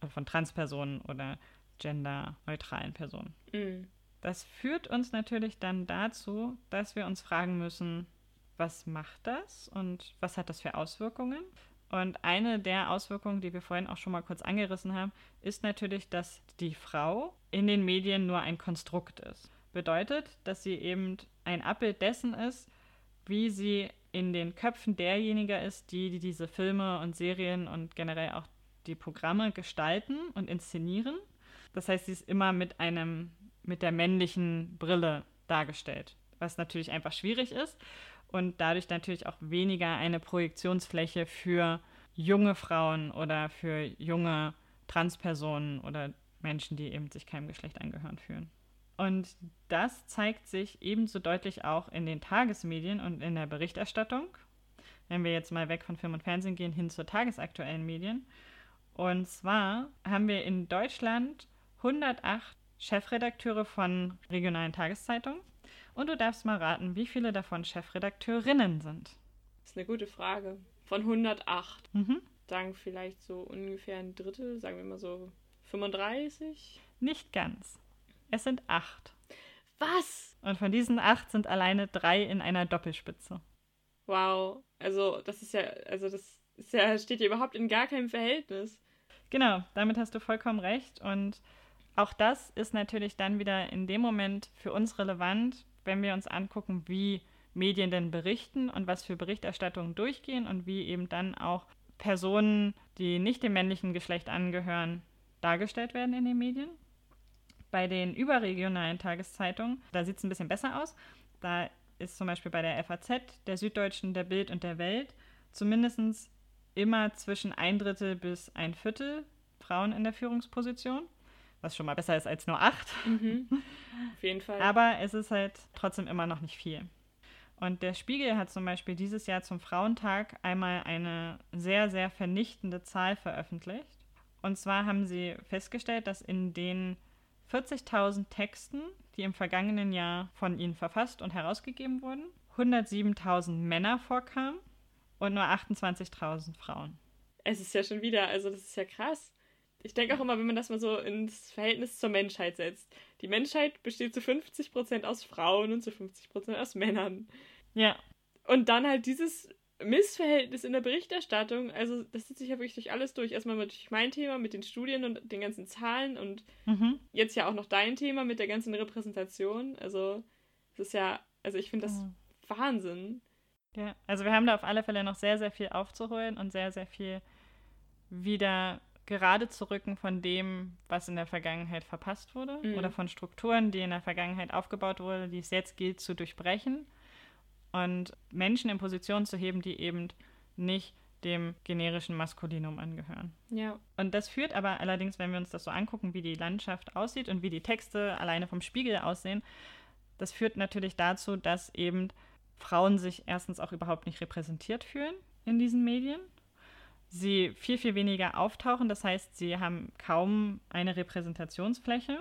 äh, von Transpersonen oder genderneutralen Personen. Mhm. Das führt uns natürlich dann dazu, dass wir uns fragen müssen, was macht das und was hat das für Auswirkungen? Und eine der Auswirkungen, die wir vorhin auch schon mal kurz angerissen haben, ist natürlich, dass die Frau in den Medien nur ein Konstrukt ist. Bedeutet, dass sie eben ein Abbild dessen ist, wie sie in den Köpfen derjenigen ist, die, die diese Filme und Serien und generell auch die Programme gestalten und inszenieren. Das heißt, sie ist immer mit einem, mit der männlichen Brille dargestellt, was natürlich einfach schwierig ist und dadurch natürlich auch weniger eine Projektionsfläche für junge Frauen oder für junge Transpersonen oder Menschen, die eben sich keinem Geschlecht angehören fühlen. Und das zeigt sich ebenso deutlich auch in den Tagesmedien und in der Berichterstattung. Wenn wir jetzt mal weg von Film und Fernsehen gehen, hin zu tagesaktuellen Medien. Und zwar haben wir in Deutschland 108 Chefredakteure von regionalen Tageszeitungen. Und du darfst mal raten, wie viele davon Chefredakteurinnen sind. Das ist eine gute Frage. Von 108. Mhm. Sagen vielleicht so ungefähr ein Drittel, sagen wir mal so 35? Nicht ganz. Es sind acht. Was? Und von diesen acht sind alleine drei in einer Doppelspitze. Wow. Also, das ist ja, also das ist ja, steht ja überhaupt in gar keinem Verhältnis. Genau, damit hast du vollkommen recht. Und auch das ist natürlich dann wieder in dem Moment für uns relevant, wenn wir uns angucken, wie Medien denn berichten und was für Berichterstattungen durchgehen und wie eben dann auch Personen, die nicht dem männlichen Geschlecht angehören, dargestellt werden in den Medien. Bei den überregionalen Tageszeitungen, da sieht es ein bisschen besser aus. Da ist zum Beispiel bei der FAZ, der Süddeutschen, der Bild und der Welt zumindest immer zwischen ein Drittel bis ein Viertel Frauen in der Führungsposition, was schon mal besser ist als nur acht. Mhm. Auf jeden Fall. Aber es ist halt trotzdem immer noch nicht viel. Und der Spiegel hat zum Beispiel dieses Jahr zum Frauentag einmal eine sehr, sehr vernichtende Zahl veröffentlicht. Und zwar haben sie festgestellt, dass in den 40.000 Texten, die im vergangenen Jahr von ihnen verfasst und herausgegeben wurden, 107.000 Männer vorkamen und nur 28.000 Frauen. Es ist ja schon wieder, also das ist ja krass. Ich denke auch immer, wenn man das mal so ins Verhältnis zur Menschheit setzt. Die Menschheit besteht zu 50% aus Frauen und zu 50% aus Männern. Ja. Und dann halt dieses Missverhältnis in der Berichterstattung, also das zieht sich ja wirklich durch alles durch. Erstmal durch mein Thema mit den Studien und den ganzen Zahlen und mhm. jetzt ja auch noch dein Thema mit der ganzen Repräsentation. Also es ist ja, also ich finde das mhm. Wahnsinn. Ja, also wir haben da auf alle Fälle noch sehr, sehr viel aufzuholen und sehr, sehr viel wieder gerade zu rücken von dem, was in der Vergangenheit verpasst wurde mhm. oder von Strukturen, die in der Vergangenheit aufgebaut wurden, die es jetzt gilt zu durchbrechen und Menschen in Positionen zu heben, die eben nicht dem generischen Maskulinum angehören. Ja. Und das führt aber allerdings, wenn wir uns das so angucken, wie die Landschaft aussieht und wie die Texte alleine vom Spiegel aussehen, das führt natürlich dazu, dass eben Frauen sich erstens auch überhaupt nicht repräsentiert fühlen in diesen Medien. Sie viel, viel weniger auftauchen, das heißt, sie haben kaum eine Repräsentationsfläche.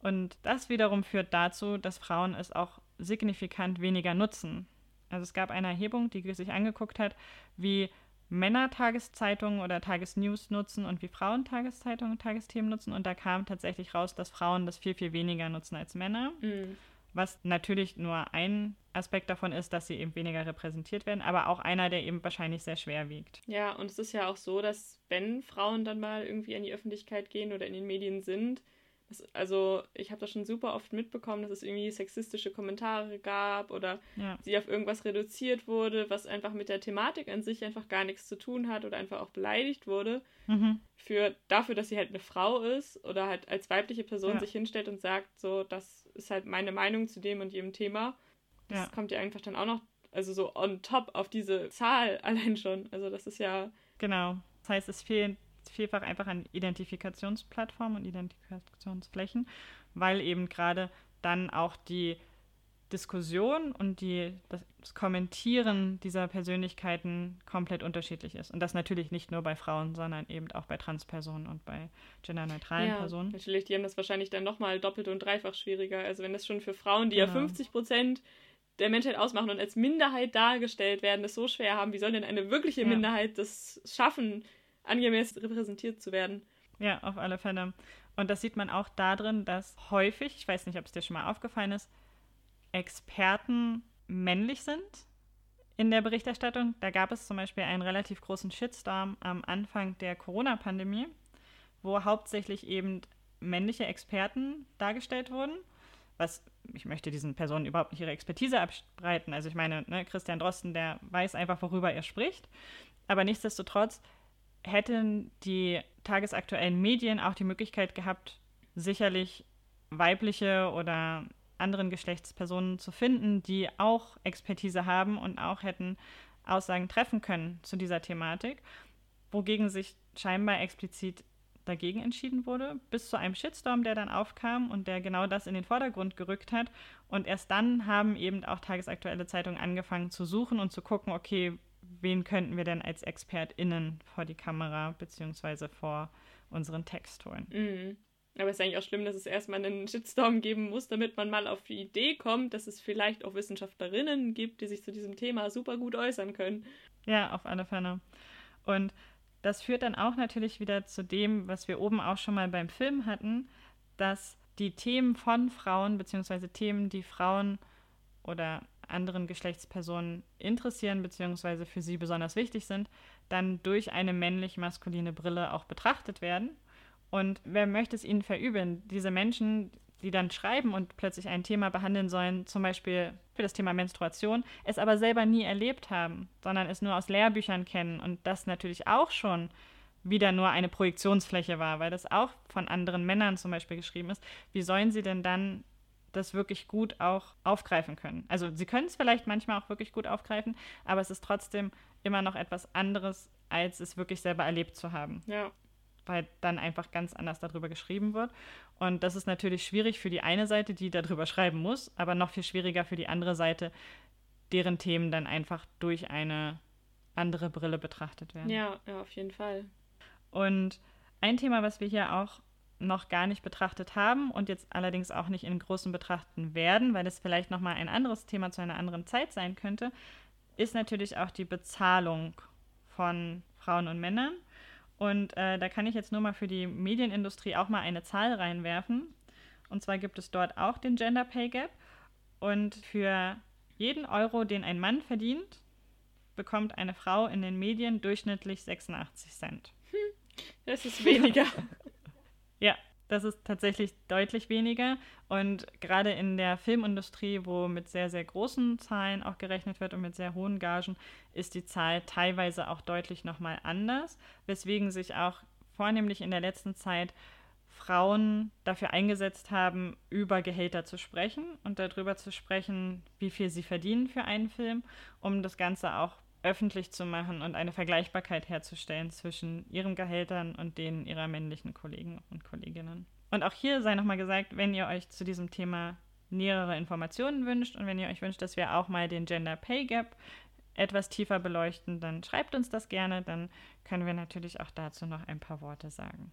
Und das wiederum führt dazu, dass Frauen es auch signifikant weniger nutzen. Also es gab eine Erhebung, die sich angeguckt hat, wie Männer Tageszeitungen oder Tagesnews nutzen und wie Frauen Tageszeitungen und Tagesthemen nutzen. Und da kam tatsächlich raus, dass Frauen das viel, viel weniger nutzen als Männer. Mhm. Was natürlich nur ein Aspekt davon ist, dass sie eben weniger repräsentiert werden, aber auch einer, der eben wahrscheinlich sehr schwer wiegt. Ja, und es ist ja auch so, dass wenn Frauen dann mal irgendwie in die Öffentlichkeit gehen oder in den Medien sind, das, also ich habe das schon super oft mitbekommen, dass es irgendwie sexistische Kommentare gab oder ja. sie auf irgendwas reduziert wurde, was einfach mit der Thematik an sich einfach gar nichts zu tun hat oder einfach auch beleidigt wurde. Mhm. Für, dafür, dass sie halt eine Frau ist oder halt als weibliche Person ja. sich hinstellt und sagt, so, das ist halt meine Meinung zu dem und jedem Thema. Das ja. kommt ja einfach dann auch noch, also so on top auf diese Zahl allein schon. Also das ist ja. Genau. Das heißt, es fehlen vielfach einfach an Identifikationsplattformen und Identifikationsflächen, weil eben gerade dann auch die Diskussion und die, das Kommentieren dieser Persönlichkeiten komplett unterschiedlich ist. Und das natürlich nicht nur bei Frauen, sondern eben auch bei Transpersonen und bei genderneutralen ja, Personen. Natürlich, die haben das wahrscheinlich dann nochmal doppelt und dreifach schwieriger. Also wenn das schon für Frauen, die genau. ja 50 Prozent der Menschheit ausmachen und als Minderheit dargestellt werden, das so schwer haben, wie soll denn eine wirkliche ja. Minderheit das schaffen, angemessen repräsentiert zu werden. Ja, auf alle Fälle. Und das sieht man auch darin, dass häufig, ich weiß nicht, ob es dir schon mal aufgefallen ist, Experten männlich sind in der Berichterstattung. Da gab es zum Beispiel einen relativ großen Shitstorm am Anfang der Corona-Pandemie, wo hauptsächlich eben männliche Experten dargestellt wurden. Was, ich möchte diesen Personen überhaupt nicht ihre Expertise abspreiten. Also ich meine, ne, Christian Drosten, der weiß einfach, worüber er spricht. Aber nichtsdestotrotz hätten die tagesaktuellen Medien auch die Möglichkeit gehabt, sicherlich weibliche oder anderen Geschlechtspersonen zu finden, die auch Expertise haben und auch hätten Aussagen treffen können zu dieser Thematik, wogegen sich scheinbar explizit dagegen entschieden wurde, bis zu einem Shitstorm, der dann aufkam und der genau das in den Vordergrund gerückt hat. Und erst dann haben eben auch tagesaktuelle Zeitungen angefangen zu suchen und zu gucken, okay, wen könnten wir denn als ExpertInnen vor die Kamera beziehungsweise vor unseren Text holen. Mhm. Aber es ist eigentlich auch schlimm, dass es erstmal einen Shitstorm geben muss, damit man mal auf die Idee kommt, dass es vielleicht auch Wissenschaftlerinnen gibt, die sich zu diesem Thema super gut äußern können. Ja, auf alle Fälle. Und das führt dann auch natürlich wieder zu dem, was wir oben auch schon mal beim Film hatten, dass die Themen von Frauen, beziehungsweise Themen, die Frauen oder anderen Geschlechtspersonen interessieren bzw. für sie besonders wichtig sind, dann durch eine männlich-maskuline Brille auch betrachtet werden. Und wer möchte es ihnen verübeln? Diese Menschen, die dann schreiben und plötzlich ein Thema behandeln sollen, zum Beispiel für das Thema Menstruation, es aber selber nie erlebt haben, sondern es nur aus Lehrbüchern kennen und das natürlich auch schon wieder nur eine Projektionsfläche war, weil das auch von anderen Männern zum Beispiel geschrieben ist. Wie sollen sie denn dann das wirklich gut auch aufgreifen können. Also sie können es vielleicht manchmal auch wirklich gut aufgreifen, aber es ist trotzdem immer noch etwas anderes, als es wirklich selber erlebt zu haben. Ja. Weil dann einfach ganz anders darüber geschrieben wird. Und das ist natürlich schwierig für die eine Seite, die darüber schreiben muss, aber noch viel schwieriger für die andere Seite, deren Themen dann einfach durch eine andere Brille betrachtet werden. Ja, ja, auf jeden Fall. Und ein Thema, was wir hier auch noch gar nicht betrachtet haben und jetzt allerdings auch nicht in großen betrachten werden, weil es vielleicht nochmal ein anderes Thema zu einer anderen Zeit sein könnte, ist natürlich auch die Bezahlung von Frauen und Männern. Und äh, da kann ich jetzt nur mal für die Medienindustrie auch mal eine Zahl reinwerfen. Und zwar gibt es dort auch den Gender Pay Gap. Und für jeden Euro, den ein Mann verdient, bekommt eine Frau in den Medien durchschnittlich 86 Cent. Das ist weniger. Ja, das ist tatsächlich deutlich weniger. Und gerade in der Filmindustrie, wo mit sehr, sehr großen Zahlen auch gerechnet wird und mit sehr hohen Gagen, ist die Zahl teilweise auch deutlich nochmal anders, weswegen sich auch vornehmlich in der letzten Zeit Frauen dafür eingesetzt haben, über Gehälter zu sprechen und darüber zu sprechen, wie viel sie verdienen für einen Film, um das Ganze auch öffentlich zu machen und eine Vergleichbarkeit herzustellen zwischen ihren Gehältern und denen ihrer männlichen Kollegen und Kolleginnen. Und auch hier sei nochmal gesagt, wenn ihr euch zu diesem Thema nähere Informationen wünscht und wenn ihr euch wünscht, dass wir auch mal den Gender Pay Gap etwas tiefer beleuchten, dann schreibt uns das gerne, dann können wir natürlich auch dazu noch ein paar Worte sagen.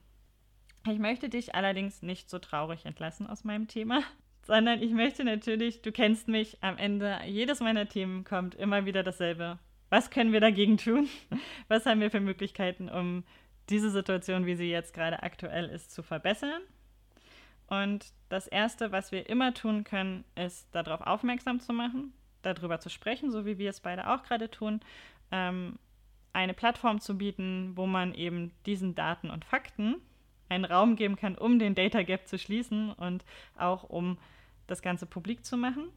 Ich möchte dich allerdings nicht so traurig entlassen aus meinem Thema, sondern ich möchte natürlich, du kennst mich, am Ende jedes meiner Themen kommt immer wieder dasselbe was können wir dagegen tun? Was haben wir für Möglichkeiten, um diese Situation, wie sie jetzt gerade aktuell ist, zu verbessern? Und das Erste, was wir immer tun können, ist darauf aufmerksam zu machen, darüber zu sprechen, so wie wir es beide auch gerade tun, ähm, eine Plattform zu bieten, wo man eben diesen Daten und Fakten einen Raum geben kann, um den Data Gap zu schließen und auch um das Ganze publik zu machen.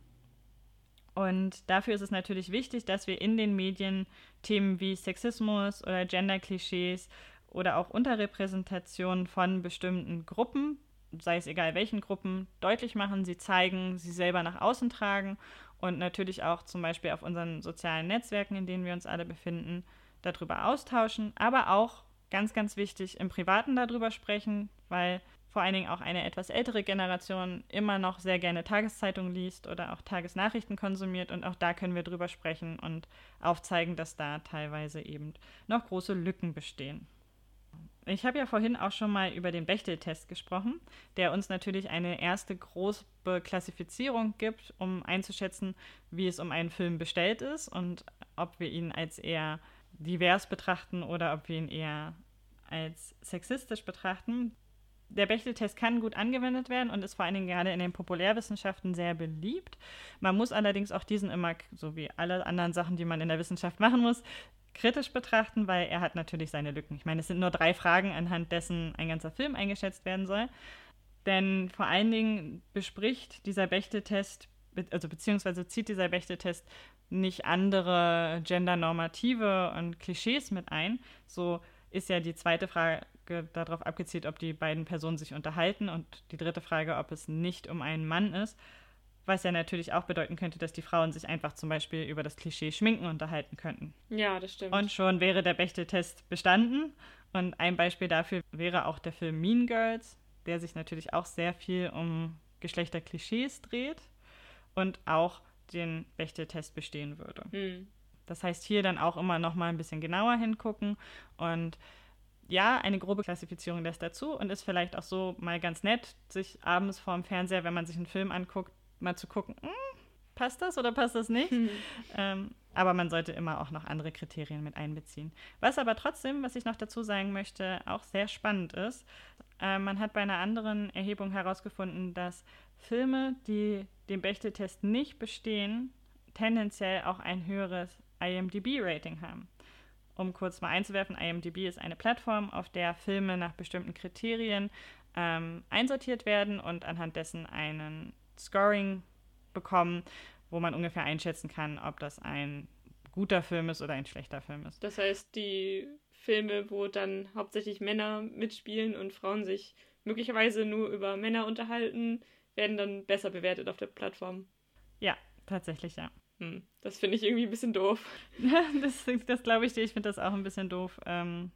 Und dafür ist es natürlich wichtig, dass wir in den Medien Themen wie Sexismus oder Gender-Klischees oder auch Unterrepräsentation von bestimmten Gruppen, sei es egal welchen Gruppen, deutlich machen, sie zeigen, sie selber nach außen tragen und natürlich auch zum Beispiel auf unseren sozialen Netzwerken, in denen wir uns alle befinden, darüber austauschen, aber auch ganz, ganz wichtig im Privaten darüber sprechen, weil vor allen Dingen auch eine etwas ältere Generation immer noch sehr gerne Tageszeitungen liest oder auch Tagesnachrichten konsumiert und auch da können wir drüber sprechen und aufzeigen, dass da teilweise eben noch große Lücken bestehen. Ich habe ja vorhin auch schon mal über den Bechtel-Test gesprochen, der uns natürlich eine erste große Klassifizierung gibt, um einzuschätzen, wie es um einen Film bestellt ist und ob wir ihn als eher divers betrachten oder ob wir ihn eher als sexistisch betrachten. Der Bechtel-Test kann gut angewendet werden und ist vor allen Dingen gerade in den Populärwissenschaften sehr beliebt. Man muss allerdings auch diesen immer, so wie alle anderen Sachen, die man in der Wissenschaft machen muss, kritisch betrachten, weil er hat natürlich seine Lücken. Ich meine, es sind nur drei Fragen, anhand dessen ein ganzer Film eingeschätzt werden soll. Denn vor allen Dingen bespricht dieser Bechtel-Test, also beziehungsweise zieht dieser Bechtel-Test nicht andere gendernormative und Klischees mit ein. So ist ja die zweite Frage darauf abgezielt, ob die beiden Personen sich unterhalten und die dritte Frage, ob es nicht um einen Mann ist. Was ja natürlich auch bedeuten könnte, dass die Frauen sich einfach zum Beispiel über das Klischee Schminken unterhalten könnten. Ja, das stimmt. Und schon wäre der Bechtel-Test bestanden. Und ein Beispiel dafür wäre auch der Film Mean Girls, der sich natürlich auch sehr viel um Geschlechterklischees dreht und auch den Bechtel-Test bestehen würde. Mhm. Das heißt, hier dann auch immer noch mal ein bisschen genauer hingucken und ja, eine grobe Klassifizierung lässt dazu und ist vielleicht auch so mal ganz nett, sich abends vorm Fernseher, wenn man sich einen Film anguckt, mal zu gucken, hm, passt das oder passt das nicht? Hm. Ähm, aber man sollte immer auch noch andere Kriterien mit einbeziehen. Was aber trotzdem, was ich noch dazu sagen möchte, auch sehr spannend ist, äh, man hat bei einer anderen Erhebung herausgefunden, dass Filme, die den Bechtel-Test nicht bestehen, tendenziell auch ein höheres IMDb-Rating haben. Um kurz mal einzuwerfen, IMDb ist eine Plattform, auf der Filme nach bestimmten Kriterien ähm, einsortiert werden und anhand dessen einen Scoring bekommen, wo man ungefähr einschätzen kann, ob das ein guter Film ist oder ein schlechter Film ist. Das heißt, die Filme, wo dann hauptsächlich Männer mitspielen und Frauen sich möglicherweise nur über Männer unterhalten, werden dann besser bewertet auf der Plattform. Ja, tatsächlich, ja. Hm, das finde ich irgendwie ein bisschen doof. das das glaube ich dir. Ich finde das auch ein bisschen doof. Ähm,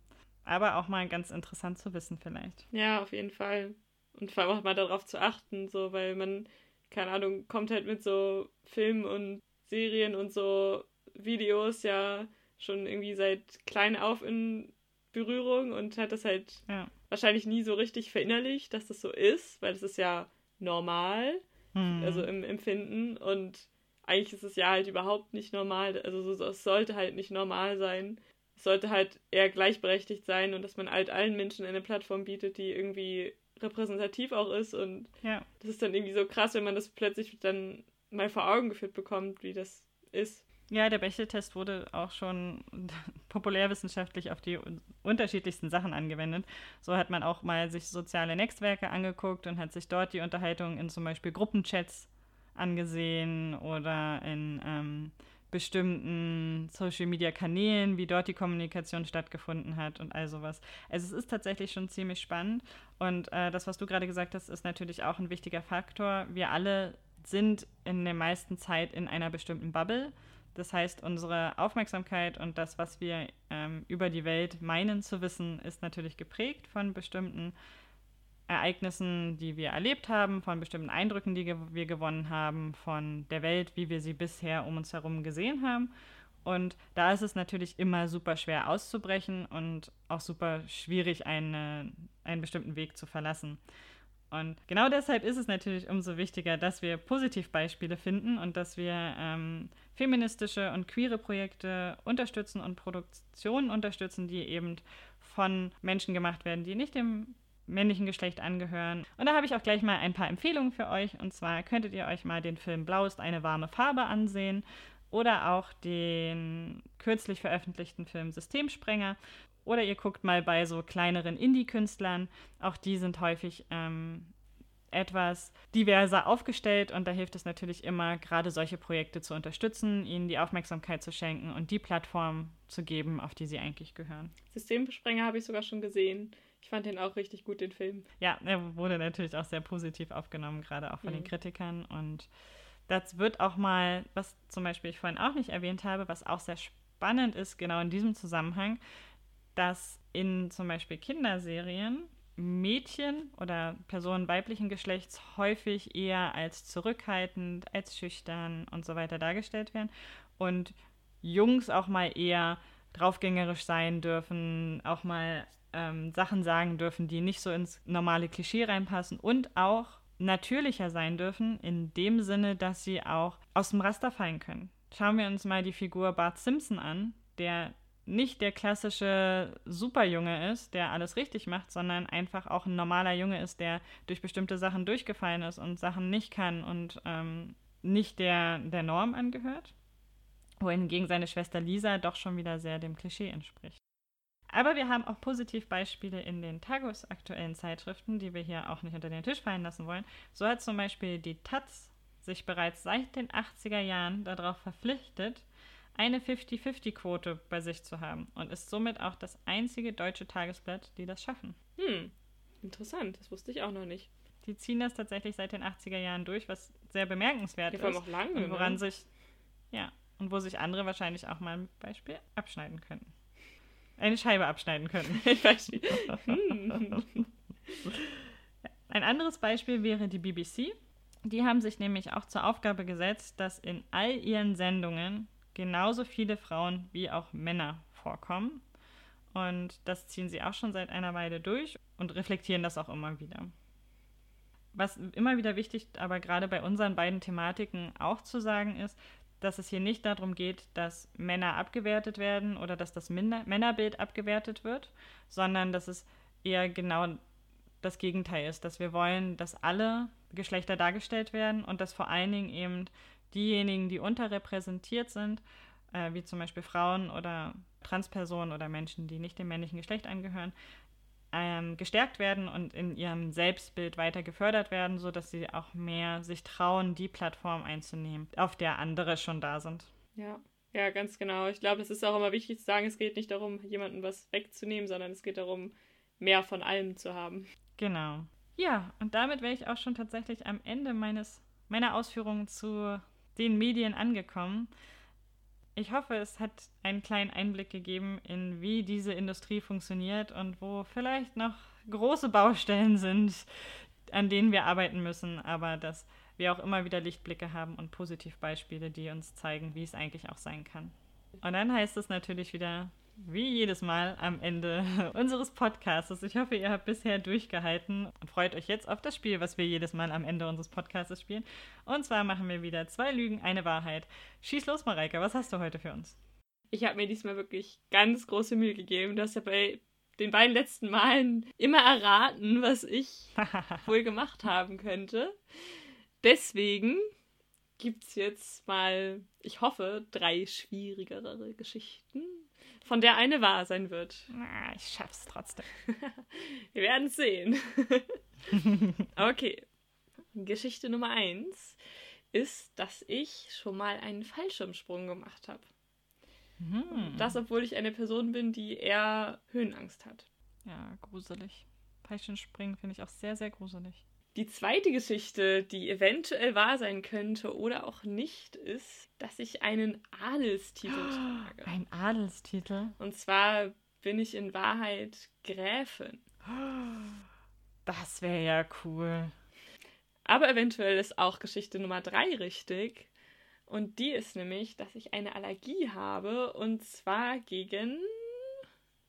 aber auch mal ganz interessant zu wissen, vielleicht. Ja, auf jeden Fall. Und vor allem auch mal darauf zu achten, so, weil man keine Ahnung, kommt halt mit so Filmen und Serien und so Videos ja schon irgendwie seit klein auf in Berührung und hat das halt ja. wahrscheinlich nie so richtig verinnerlicht, dass das so ist, weil es ist ja normal, hm. also im Empfinden und eigentlich ist es ja halt überhaupt nicht normal, also so, es sollte halt nicht normal sein. Es sollte halt eher gleichberechtigt sein und dass man halt allen Menschen eine Plattform bietet, die irgendwie repräsentativ auch ist. Und ja. das ist dann irgendwie so krass, wenn man das plötzlich dann mal vor Augen geführt bekommt, wie das ist. Ja, der Bechtel-Test wurde auch schon populärwissenschaftlich auf die unterschiedlichsten Sachen angewendet. So hat man auch mal sich soziale Netzwerke angeguckt und hat sich dort die Unterhaltung in zum Beispiel Gruppenchats angesehen oder in ähm, bestimmten Social-Media-Kanälen, wie dort die Kommunikation stattgefunden hat und all sowas. Also es ist tatsächlich schon ziemlich spannend und äh, das, was du gerade gesagt hast, ist natürlich auch ein wichtiger Faktor. Wir alle sind in der meisten Zeit in einer bestimmten Bubble. Das heißt, unsere Aufmerksamkeit und das, was wir ähm, über die Welt meinen zu wissen, ist natürlich geprägt von bestimmten Ereignissen, die wir erlebt haben, von bestimmten Eindrücken, die wir gewonnen haben, von der Welt, wie wir sie bisher um uns herum gesehen haben. Und da ist es natürlich immer super schwer auszubrechen und auch super schwierig, eine, einen bestimmten Weg zu verlassen. Und genau deshalb ist es natürlich umso wichtiger, dass wir Positivbeispiele finden und dass wir ähm, feministische und queere Projekte unterstützen und Produktionen unterstützen, die eben von Menschen gemacht werden, die nicht dem männlichen Geschlecht angehören. Und da habe ich auch gleich mal ein paar Empfehlungen für euch. Und zwar könntet ihr euch mal den Film Blau ist eine warme Farbe ansehen oder auch den kürzlich veröffentlichten Film Systemsprenger. Oder ihr guckt mal bei so kleineren Indie-Künstlern. Auch die sind häufig ähm, etwas diverser aufgestellt und da hilft es natürlich immer, gerade solche Projekte zu unterstützen, ihnen die Aufmerksamkeit zu schenken und die Plattform zu geben, auf die sie eigentlich gehören. Systemsprenger habe ich sogar schon gesehen. Ich fand den auch richtig gut, den Film. Ja, er wurde natürlich auch sehr positiv aufgenommen, gerade auch von mhm. den Kritikern. Und das wird auch mal, was zum Beispiel ich vorhin auch nicht erwähnt habe, was auch sehr spannend ist, genau in diesem Zusammenhang, dass in zum Beispiel Kinderserien Mädchen oder Personen weiblichen Geschlechts häufig eher als zurückhaltend, als schüchtern und so weiter dargestellt werden und Jungs auch mal eher draufgängerisch sein dürfen, auch mal ähm, Sachen sagen dürfen, die nicht so ins normale Klischee reinpassen und auch natürlicher sein dürfen, in dem Sinne, dass sie auch aus dem Raster fallen können. Schauen wir uns mal die Figur Bart Simpson an, der nicht der klassische Superjunge ist, der alles richtig macht, sondern einfach auch ein normaler Junge ist, der durch bestimmte Sachen durchgefallen ist und Sachen nicht kann und ähm, nicht der, der Norm angehört. Wohingegen seine Schwester Lisa doch schon wieder sehr dem Klischee entspricht. Aber wir haben auch Positivbeispiele in den tagesaktuellen Zeitschriften, die wir hier auch nicht unter den Tisch fallen lassen wollen. So hat zum Beispiel die Taz sich bereits seit den 80er Jahren darauf verpflichtet, eine 50-50-Quote bei sich zu haben und ist somit auch das einzige deutsche Tagesblatt, die das schaffen. Hm, interessant, das wusste ich auch noch nicht. Die ziehen das tatsächlich seit den 80er Jahren durch, was sehr bemerkenswert ja, ist. Auch lange, und woran ne? sich, ja, und wo sich andere wahrscheinlich auch mal ein Beispiel abschneiden könnten. Eine Scheibe abschneiden können. Hm. Ein anderes Beispiel wäre die BBC. Die haben sich nämlich auch zur Aufgabe gesetzt, dass in all ihren Sendungen genauso viele Frauen wie auch Männer vorkommen. Und das ziehen sie auch schon seit einer Weile durch und reflektieren das auch immer wieder. Was immer wieder wichtig, aber gerade bei unseren beiden Thematiken auch zu sagen ist, dass es hier nicht darum geht, dass Männer abgewertet werden oder dass das Männerbild abgewertet wird, sondern dass es eher genau das Gegenteil ist, dass wir wollen, dass alle Geschlechter dargestellt werden und dass vor allen Dingen eben diejenigen, die unterrepräsentiert sind, äh, wie zum Beispiel Frauen oder Transpersonen oder Menschen, die nicht dem männlichen Geschlecht angehören, ähm, gestärkt werden und in ihrem Selbstbild weiter gefördert werden, sodass sie auch mehr sich trauen, die Plattform einzunehmen, auf der andere schon da sind. Ja. Ja, ganz genau. Ich glaube, es ist auch immer wichtig zu sagen, es geht nicht darum, jemandem was wegzunehmen, sondern es geht darum, mehr von allem zu haben. Genau. Ja, und damit wäre ich auch schon tatsächlich am Ende meines, meiner Ausführungen zu den Medien angekommen. Ich hoffe, es hat einen kleinen Einblick gegeben, in wie diese Industrie funktioniert und wo vielleicht noch große Baustellen sind, an denen wir arbeiten müssen, aber dass wir auch immer wieder Lichtblicke haben und Positivbeispiele, die uns zeigen, wie es eigentlich auch sein kann. Und dann heißt es natürlich wieder, wie jedes Mal am Ende unseres Podcasts. Ich hoffe, ihr habt bisher durchgehalten und freut euch jetzt auf das Spiel, was wir jedes Mal am Ende unseres Podcasts spielen. Und zwar machen wir wieder zwei Lügen, eine Wahrheit. Schieß los, Mareike, was hast du heute für uns? Ich habe mir diesmal wirklich ganz große Mühe gegeben. Du hast ja bei den beiden letzten Malen immer erraten, was ich wohl gemacht haben könnte. Deswegen gibt es jetzt mal, ich hoffe, drei schwierigere Geschichten von der eine wahr sein wird. Na, ich schaff's trotzdem. Wir werden sehen. okay. Geschichte Nummer eins ist, dass ich schon mal einen Fallschirmsprung gemacht habe. Hm. Das, obwohl ich eine Person bin, die eher Höhenangst hat. Ja, gruselig. Fallschirmspringen finde ich auch sehr, sehr gruselig. Die zweite Geschichte, die eventuell wahr sein könnte oder auch nicht, ist, dass ich einen Adelstitel trage. Ein Adelstitel? Und zwar bin ich in Wahrheit Gräfin. Das wäre ja cool. Aber eventuell ist auch Geschichte Nummer drei richtig. Und die ist nämlich, dass ich eine Allergie habe und zwar gegen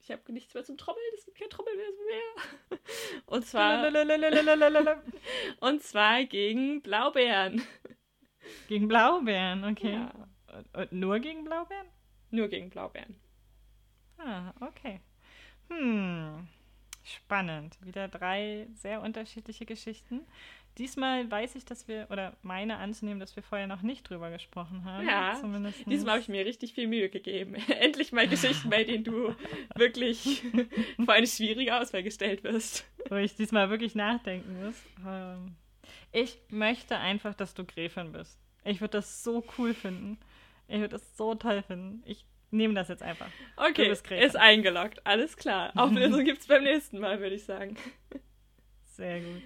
ich habe nichts mehr zum Trommeln, es gibt kein Trommeln mehr. Und zwar. und zwar gegen Blaubeeren. Gegen Blaubeeren, okay. Ja. Und nur gegen Blaubeeren? Nur gegen Blaubeeren. Ah, okay. Hm. Spannend. Wieder drei sehr unterschiedliche Geschichten. Diesmal weiß ich, dass wir, oder meine anzunehmen, dass wir vorher noch nicht drüber gesprochen haben. Ja, zumindest. diesmal habe ich mir richtig viel Mühe gegeben. Endlich mal Geschichten, bei denen du wirklich vor eine schwierige Auswahl gestellt wirst. Wo ich diesmal wirklich nachdenken muss. Ähm, ich möchte einfach, dass du Gräfin bist. Ich würde das so cool finden. Ich würde das so toll finden. Ich nehme das jetzt einfach. Okay, ist eingeloggt. Alles klar. Auflösung gibt es beim nächsten Mal, würde ich sagen. Sehr gut.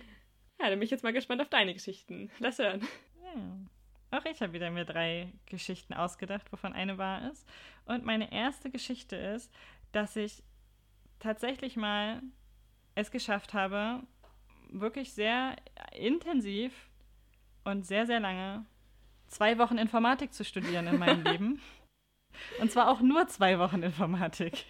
Ja, dann bin ich jetzt mal gespannt auf deine Geschichten. Lass hören. Ja. Auch ich habe wieder mir drei Geschichten ausgedacht, wovon eine wahr ist. Und meine erste Geschichte ist, dass ich tatsächlich mal es geschafft habe, wirklich sehr intensiv und sehr, sehr lange zwei Wochen Informatik zu studieren in meinem Leben. Und zwar auch nur zwei Wochen Informatik.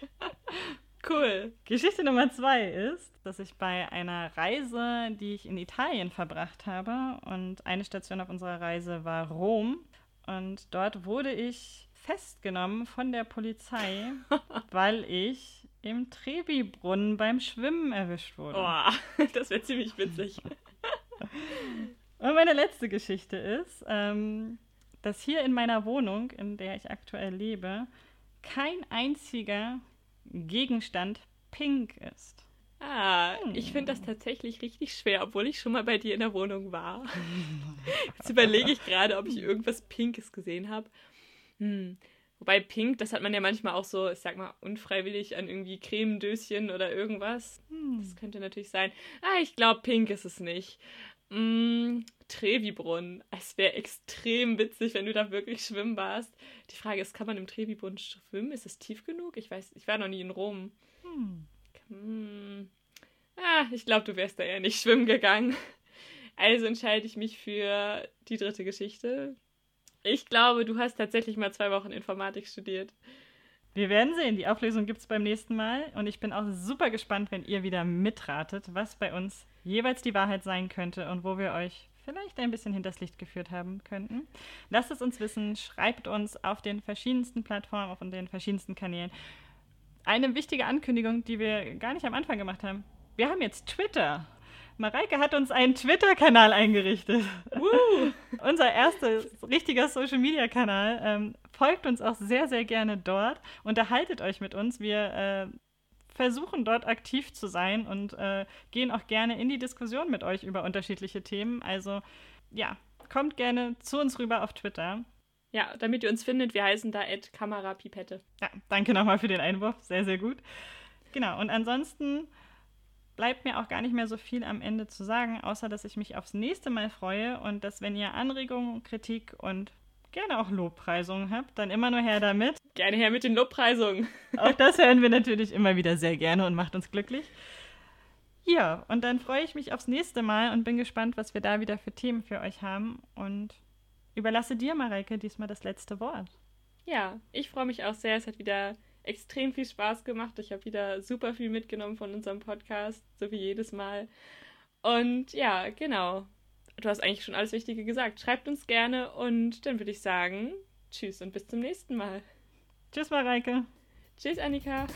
Cool. Geschichte Nummer zwei ist, dass ich bei einer Reise, die ich in Italien verbracht habe, und eine Station auf unserer Reise war Rom. Und dort wurde ich festgenommen von der Polizei, weil ich im Trevi-Brunnen beim Schwimmen erwischt wurde. Oh, das wäre ziemlich witzig. und meine letzte Geschichte ist, ähm, dass hier in meiner Wohnung, in der ich aktuell lebe, kein einziger Gegenstand pink ist. Ah, hm. ich finde das tatsächlich richtig schwer, obwohl ich schon mal bei dir in der Wohnung war. Jetzt überlege ich gerade, ob ich irgendwas Pinkes gesehen habe. Hm. Wobei Pink, das hat man ja manchmal auch so, ich sag mal, unfreiwillig an irgendwie Cremendöschen oder irgendwas. Hm. Das könnte natürlich sein. Ah, ich glaube, Pink ist es nicht. Mm, Trevi-Brunnen. Es wäre extrem witzig, wenn du da wirklich schwimmen warst. Die Frage ist, kann man im Trevi-Brunnen schwimmen? Ist es tief genug? Ich weiß, ich war noch nie in Rom. Hm. Hm. Ah, ich glaube, du wärst da ja nicht schwimmen gegangen. Also entscheide ich mich für die dritte Geschichte. Ich glaube, du hast tatsächlich mal zwei Wochen Informatik studiert. Wir werden sehen. Die Auflösung gibt es beim nächsten Mal. Und ich bin auch super gespannt, wenn ihr wieder mitratet, was bei uns jeweils die Wahrheit sein könnte und wo wir euch vielleicht ein bisschen hinters Licht geführt haben könnten. Lasst es uns wissen, schreibt uns auf den verschiedensten Plattformen, auf den verschiedensten Kanälen. Eine wichtige Ankündigung, die wir gar nicht am Anfang gemacht haben. Wir haben jetzt Twitter. Mareike hat uns einen Twitter-Kanal eingerichtet. Uh. Unser erster richtiger Social-Media-Kanal. Ähm, folgt uns auch sehr, sehr gerne dort. Unterhaltet euch mit uns. Wir äh, versuchen dort aktiv zu sein und äh, gehen auch gerne in die Diskussion mit euch über unterschiedliche Themen. Also ja, kommt gerne zu uns rüber auf Twitter. Ja, damit ihr uns findet, wir heißen da Kamerapipette. Ja, danke nochmal für den Einwurf, sehr, sehr gut. Genau, und ansonsten bleibt mir auch gar nicht mehr so viel am Ende zu sagen, außer dass ich mich aufs nächste Mal freue und dass, wenn ihr Anregungen, Kritik und gerne auch Lobpreisungen habt, dann immer nur her damit. Gerne her mit den Lobpreisungen. auch das hören wir natürlich immer wieder sehr gerne und macht uns glücklich. Ja, und dann freue ich mich aufs nächste Mal und bin gespannt, was wir da wieder für Themen für euch haben und überlasse dir, Mareike, diesmal das letzte Wort. Ja, ich freue mich auch sehr. Es hat wieder extrem viel Spaß gemacht. Ich habe wieder super viel mitgenommen von unserem Podcast, so wie jedes Mal. Und ja, genau du hast eigentlich schon alles Wichtige gesagt. Schreibt uns gerne und dann würde ich sagen, tschüss und bis zum nächsten Mal. Tschüss, Mareike. Tschüss, Annika.